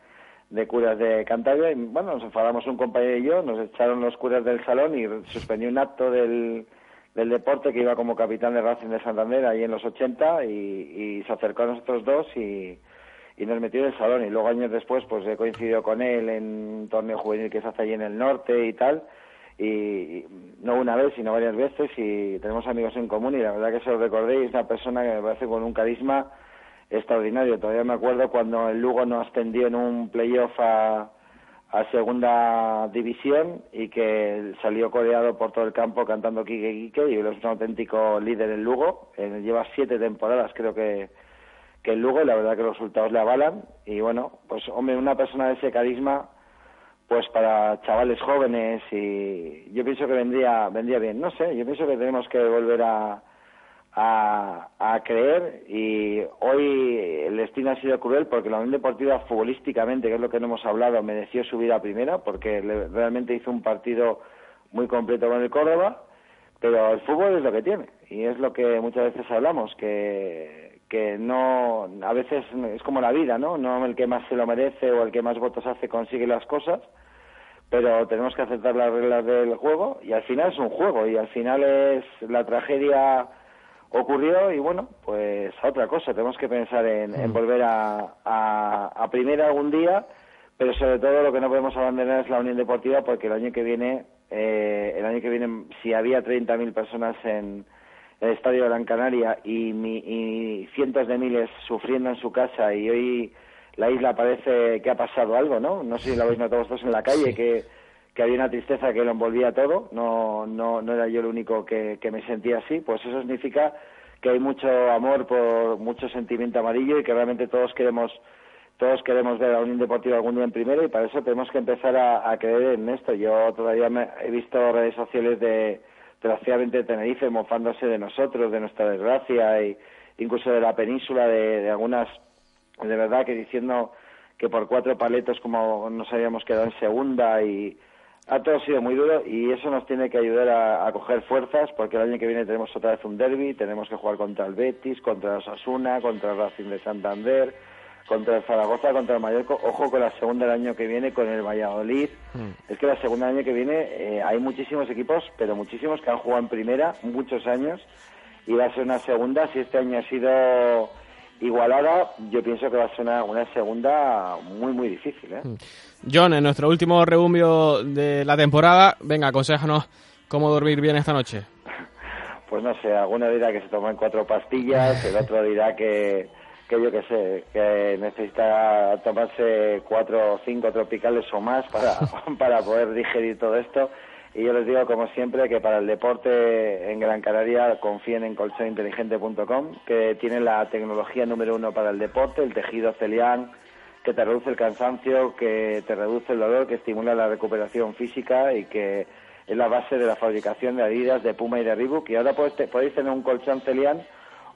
curas de Cantabria y bueno, nos enfadamos un compañero y yo, nos echaron los curas del salón y suspendió un acto del, del deporte que iba como capitán de Racing de Santander ahí en los 80 y, se acercó a nosotros dos y, y nos metió en el salón y luego años después pues he coincidido con él en un torneo juvenil que se hace allí en el norte y tal y no una vez sino varias veces y tenemos amigos en común y la verdad que se lo recordéis, una persona que me parece con un carisma extraordinario. Todavía me acuerdo cuando el Lugo no ascendió en un playoff a, segunda división y que salió coreado por todo el campo cantando Kike Kike y es un auténtico líder en Lugo. Eh, lleva siete temporadas creo que, que el Lugo y la verdad que los resultados le avalan. Y bueno, pues hombre, una persona de ese carisma pues para chavales jóvenes y yo pienso que vendría vendría bien. No sé, yo pienso que tenemos que volver a a, a, creer y hoy el destino ha sido cruel porque la Unión Deportiva futbolísticamente, que es lo que no hemos hablado, mereció subir a primera porque realmente hizo un partido muy completo con el Córdoba, pero el fútbol es lo que tiene y es lo que muchas veces hablamos que que no a veces es como la vida no no el que más se lo merece o el que más votos hace consigue las cosas pero tenemos que aceptar las reglas del juego y al final es un juego y al final es la tragedia ocurrió y bueno pues a otra cosa tenemos que pensar en, en volver a, a, a primera algún día pero sobre todo lo que no podemos abandonar es la Unión Deportiva porque el año que viene eh, el año que viene, si había 30.000 personas en el Estadio de Gran Canaria y, y cientos de miles sufriendo en su casa y hoy la isla parece que ha pasado algo, ¿no? No sé si lo habéis notado vosotros en la calle, que, que había una tristeza que lo envolvía todo, no, no, no era yo el único que, que me sentía así, pues eso significa que hay mucho amor por mucho sentimiento amarillo y que realmente todos queremos todos queremos ver a Unión Deportiva algún día en primero y para eso tenemos que empezar a, creer en esto. Yo todavía he visto redes sociales de, desgraciadamente de Tenerife mofándose de nosotros, de nuestra desgracia e incluso de la península, de, algunas, de verdad que diciendo que por cuatro paletos como nos habíamos quedado en segunda y ha todo sido muy duro y eso nos tiene que ayudar a, a, coger fuerzas porque el año que viene tenemos otra vez un derby, tenemos que jugar contra el Betis, contra el Osasuna, contra el Racing de Santander, contra el Zaragoza, contra el Mallorca, ojo con la segunda del año que viene, con el Valladolid. Mm. Es que la segunda del año que viene eh, hay muchísimos equipos, pero muchísimos que han jugado en primera muchos años y va a ser una segunda. Si este año ha sido igualada, yo pienso que va a ser una, una segunda muy, muy difícil. ¿eh? Mm. John, en nuestro último rebumbio de la temporada, venga, aconsejanos cómo dormir bien esta noche. Pues no sé, alguno dirá que se toman cuatro pastillas, el otro dirá que que yo que sé, que necesita tomarse cuatro o cinco tropicales o más para, para poder digerir todo esto. Y yo les digo, como siempre, que para el deporte en Gran Canaria confíen en colchoninteligente.com, que tiene la tecnología número uno para el deporte, el tejido celián, que te reduce el cansancio, que te reduce el dolor, que estimula la recuperación física y que es la base de la fabricación de Adidas, de Puma y de Reebok. Y ahora podéis, podéis tener un colchón celián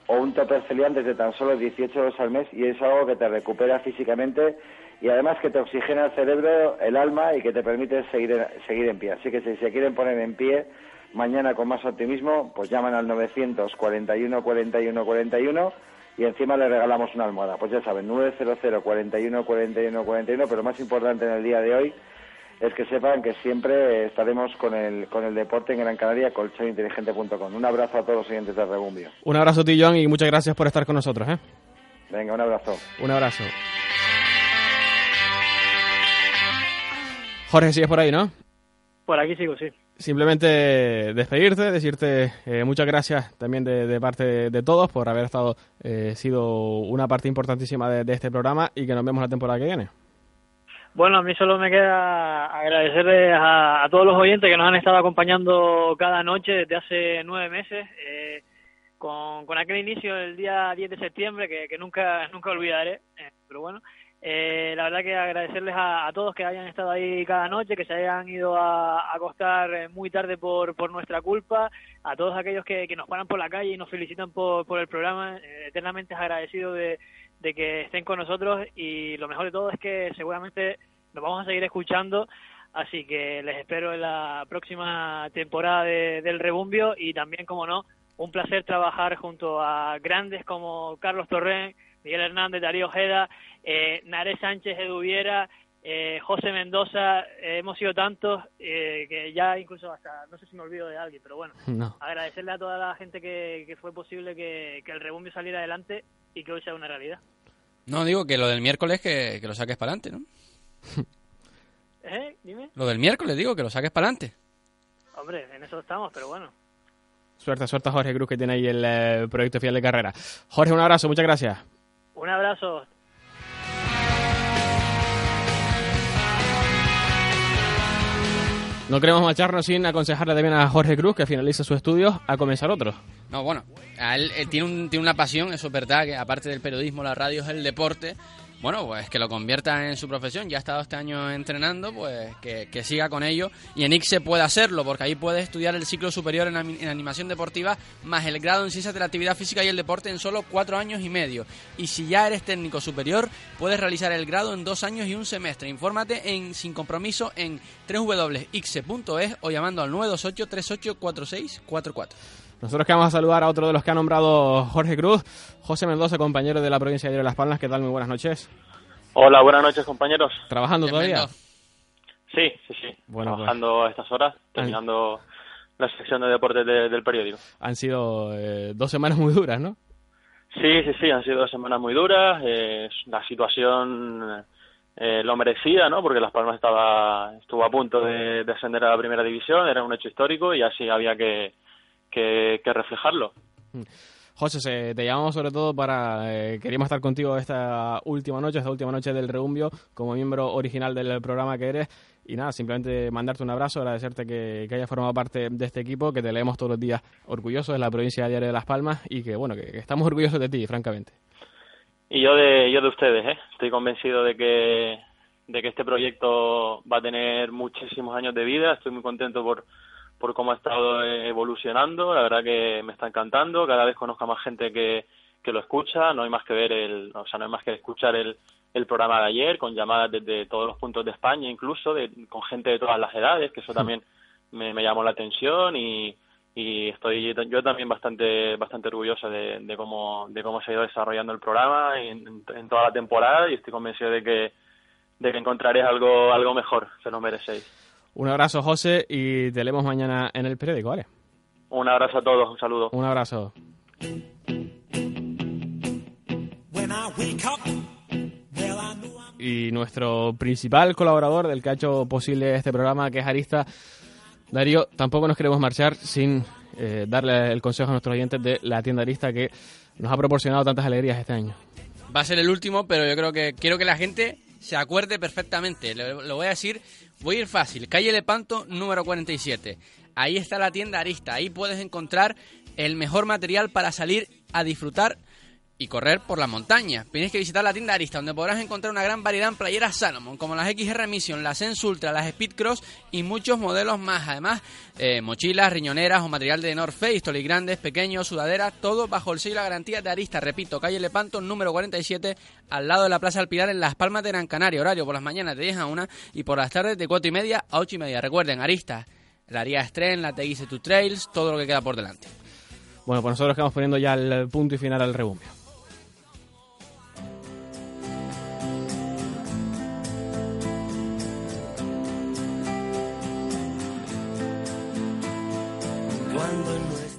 o un topper celián desde tan solo 18 euros al mes y es algo que te recupera físicamente y además que te oxigena el cerebro, el alma y que te permite seguir, seguir en pie. Así que si se quieren poner en pie mañana con más optimismo, pues llaman al 941 41 41 y encima le regalamos una almohada. Pues ya saben, 900 41 41 41, pero más importante en el día de hoy, es que sepan que siempre estaremos con el, con el deporte en Gran Canaria, colchoninteligente.com. Un abrazo a todos los oyentes de Rebumbio. Un abrazo, Tillón, y muchas gracias por estar con nosotros. ¿eh? Venga, un abrazo. Un abrazo. Jorge, sigues por ahí, ¿no? Por aquí sigo, sí. Simplemente despedirte, decirte eh, muchas gracias también de, parte de, todos por haber estado eh, sido una parte importantísima de este programa y que nos vemos la temporada que viene. Bueno, a mí solo me queda agradecerles a, todos los oyentes que nos han estado acompañando cada noche desde hace nueve meses, eh, con, aquel inicio el día 10 de septiembre que, nunca, nunca olvidaré, eh, pero bueno, eh, la verdad que agradecerles a, todos que hayan estado ahí cada noche, que se hayan ido a, acostar muy tarde por, por nuestra culpa, a todos aquellos que, que nos paran por la calle y nos felicitan por, por el programa, eternamente agradecido de de que estén con nosotros y lo mejor de todo es que seguramente nos vamos a seguir escuchando, así que les espero en la próxima temporada del Rebumbio y también, como no, un placer trabajar junto a grandes como Carlos Torrén, Miguel Hernández, Darío Ojeda, eh, Naré Sánchez Eduviera, eh, José Mendoza, eh, hemos sido tantos eh, que ya incluso hasta, no sé si me olvido de alguien, pero bueno, agradecerle a toda la gente que, que fue posible que, que el Rebumbio saliera adelante y que hoy sea una realidad. No, digo que lo del miércoles que, lo saques para adelante, ¿no? ¿Eh? Dime. Lo del miércoles, digo, que lo saques para adelante. Hombre, en eso estamos, pero bueno. Suerte, suerte Jorge Cruz que tiene ahí el eh, proyecto final de carrera. Jorge, un abrazo, muchas gracias. Un abrazo. No queremos marcharnos sin aconsejarle también a Jorge Cruz, que finaliza su estudio, a comenzar otro. No, bueno, él, tiene, un, tiene una pasión, eso es verdad, que aparte del periodismo, la radio es el deporte. Bueno, pues que lo convierta en su profesión. Ya ha estado este año entrenando, pues que, siga con ello. Y en ICSE puede hacerlo, porque ahí puede estudiar el ciclo superior en, animación deportiva, más el grado en ciencias de la actividad física y el deporte en solo cuatro años y medio. Y si ya eres técnico superior, puedes realizar el grado en dos años y un semestre. Infórmate en sin compromiso en www.ixe.es o llamando al 928 384644. Nosotros que vamos a saludar a otro de los que ha nombrado Jorge Cruz, José Mendoza, compañero de la provincia de Las Palmas. ¿Qué tal? Muy buenas noches. Hola, buenas noches, compañeros. ¿Trabajando todavía? Sí, sí, sí. Bueno, pues. Trabajando a estas horas, terminando la sección de deportes del periódico. Han sido eh, dos semanas muy duras, ¿no? Sí, sí, sí, han sido dos semanas muy duras. Eh, la situación eh, lo merecía, ¿no? Porque Las Palmas estaba estuvo a punto de, de ascender a la primera división, era un hecho histórico y así había que que, reflejarlo. Mm. José, te llamamos sobre todo para... Eh, queríamos estar contigo esta última noche, esta última noche del Reumbio, como miembro original del programa que eres. Y nada, simplemente mandarte un abrazo, agradecerte que, que hayas formado parte de este equipo, que te leemos todos los días orgullosos de la provincia de Diario de Las Palmas y que, bueno, que, estamos orgullosos de ti, francamente. Y yo de, yo de ustedes, ¿eh? Estoy convencido de que, de que este proyecto va a tener muchísimos años de vida. Estoy muy contento por por cómo ha estado evolucionando. La verdad que me está encantando. Cada vez conozco a más gente que, que lo escucha. No hay más que ver el, o sea, no hay más que escuchar el, el programa de ayer con llamadas desde todos los puntos de España, incluso de, con gente de todas las edades, que eso también me, me llamó la atención y, y estoy yo también bastante bastante orgulloso de, de cómo de cómo se ha ido desarrollando el programa en, en, toda la temporada y estoy convencido de que de que encontraréis algo algo mejor se lo merecéis un abrazo, José, y te leemos mañana en el periódico, ¿vale? Un abrazo a todos, un saludo. Un abrazo. Y nuestro principal colaborador del que ha hecho posible este programa, que es Arista, Darío, tampoco nos queremos marchar sin eh, darle el consejo a nuestros oyentes de la tienda Arista que nos ha proporcionado tantas alegrías este año. Va a ser el último, pero yo creo que quiero que la gente se acuerde perfectamente. Lo, voy a decir, voy a ir fácil. Calle Lepanto, número 47. Ahí está la tienda Arista. Ahí puedes encontrar el mejor material para salir a disfrutar y correr por la montaña. Tienes que visitar la tienda Arista, donde podrás encontrar una gran variedad en playeras Salomon, como las XR Mission, las Sense Ultra, las Speed Cross y muchos modelos más. Además, eh, mochilas, riñoneras o material de North Face, tolis grandes, pequeños, sudaderas, todo bajo el sello y la garantía de Arista. Repito, calle Lepanto, número 47, al lado de la Plaza Alpilar en Las Palmas de Gran Canaria. Horario por las mañanas de 10 a 1 y por las tardes de 4 y media a 8 y media. Recuerden, Arista, la Aria Stren, la Teguise to Trails, todo lo que queda por delante. Bueno, pues nosotros quedamos poniendo ya el punto y final al rebumbio.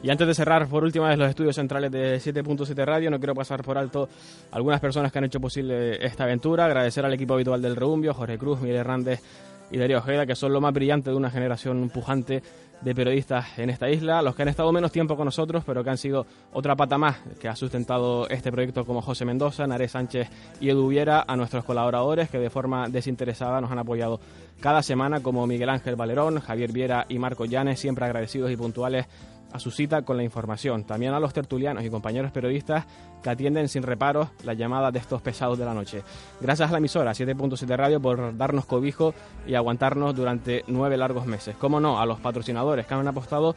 Y antes de cerrar por última vez los estudios centrales de 7.7 Radio, no quiero pasar por alto algunas personas que han hecho posible esta aventura. Agradecer al equipo habitual del Reumbio, Jorge Cruz, Miguel Hernández y Darío Ojeda, que son lo más brillante de una generación pujante de periodistas en esta isla, los que han estado menos tiempo con nosotros, pero que han sido otra pata más que ha sustentado este proyecto como José Mendoza, Naré Sánchez y Edu Viera, a nuestros colaboradores que de forma desinteresada nos han apoyado cada semana, como Miguel Ángel Valerón, Javier Viera y Marco Llanes, siempre agradecidos y puntuales a su cita con la información. También a los tertulianos y compañeros periodistas que atienden sin reparos las llamadas de estos pesados de la noche. Gracias a la emisora 7.7 Radio por darnos cobijo y aguantarnos durante nueve largos meses. Cómo no, a los patrocinadores que han apostado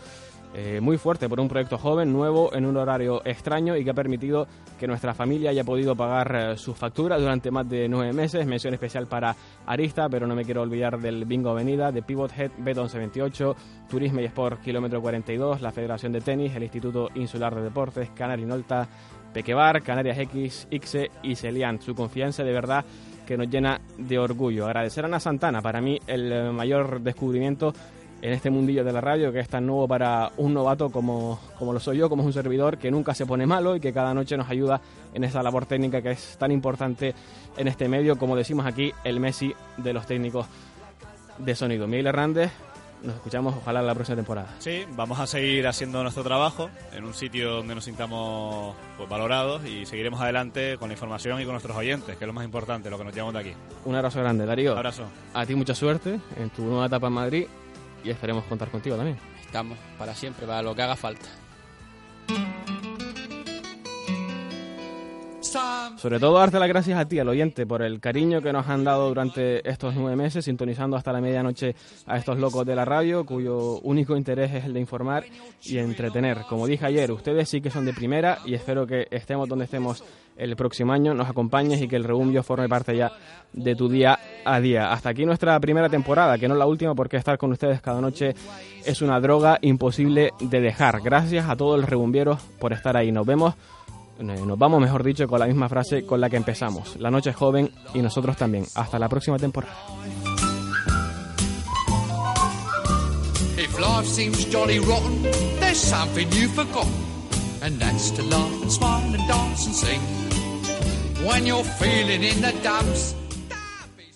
eh, muy fuerte por un proyecto joven, nuevo, en un horario extraño y que ha permitido que nuestra familia haya podido pagar eh, sus facturas durante más de nueve meses. Mención especial para Arista, pero no me quiero olvidar del Bingo Avenida, de Pivot Head B1128, Turismo y Sport Kilómetro 42, la Federación de Tenis, el Instituto Insular de Deportes, Canarinolta, Pequebar, Canarias X, ICSE y Celian. Su confianza de verdad que nos llena de orgullo. Agradecer a Ana Santana, para mí el eh, mayor descubrimiento en este mundillo de la radio que es tan nuevo para un novato como, como lo soy yo, como es un servidor que nunca se pone malo y que cada noche nos ayuda en esa labor técnica que es tan importante en este medio, como decimos aquí, el Messi de los técnicos de sonido. Miguel Hernández, nos escuchamos ojalá la próxima temporada. Sí, vamos a seguir haciendo nuestro trabajo en un sitio donde nos sintamos pues, valorados y seguiremos adelante con la información y con nuestros oyentes, que es lo más importante, lo que nos llevamos de aquí. Un abrazo grande, Darío. Un abrazo. A ti mucha suerte en tu nueva etapa en Madrid y esperemos contar contigo también. Estamos para siempre, para lo que haga falta. Sobre todo darte las gracias a ti, al oyente, por el cariño que nos han dado durante estos nueve meses, sintonizando hasta la medianoche a estos locos de la radio, cuyo único interés es el de informar y entretener. Como dije ayer, ustedes sí que son de primera y espero que estemos donde estemos el próximo año, nos acompañes y que el Rebumbio forme parte ya de tu día a día. Hasta aquí nuestra primera temporada, que no es la última porque estar con ustedes cada noche es una droga imposible de dejar. Gracias a todos los rebumbieros por estar ahí. Nos vemos nos vamos, mejor dicho, con la misma frase con la que empezamos. La noche es joven y nosotros también. Hasta la próxima temporada. If life seems jolly rotten, there's something and that's to laugh and smile and dance and sing. When you're feeling in the dumps,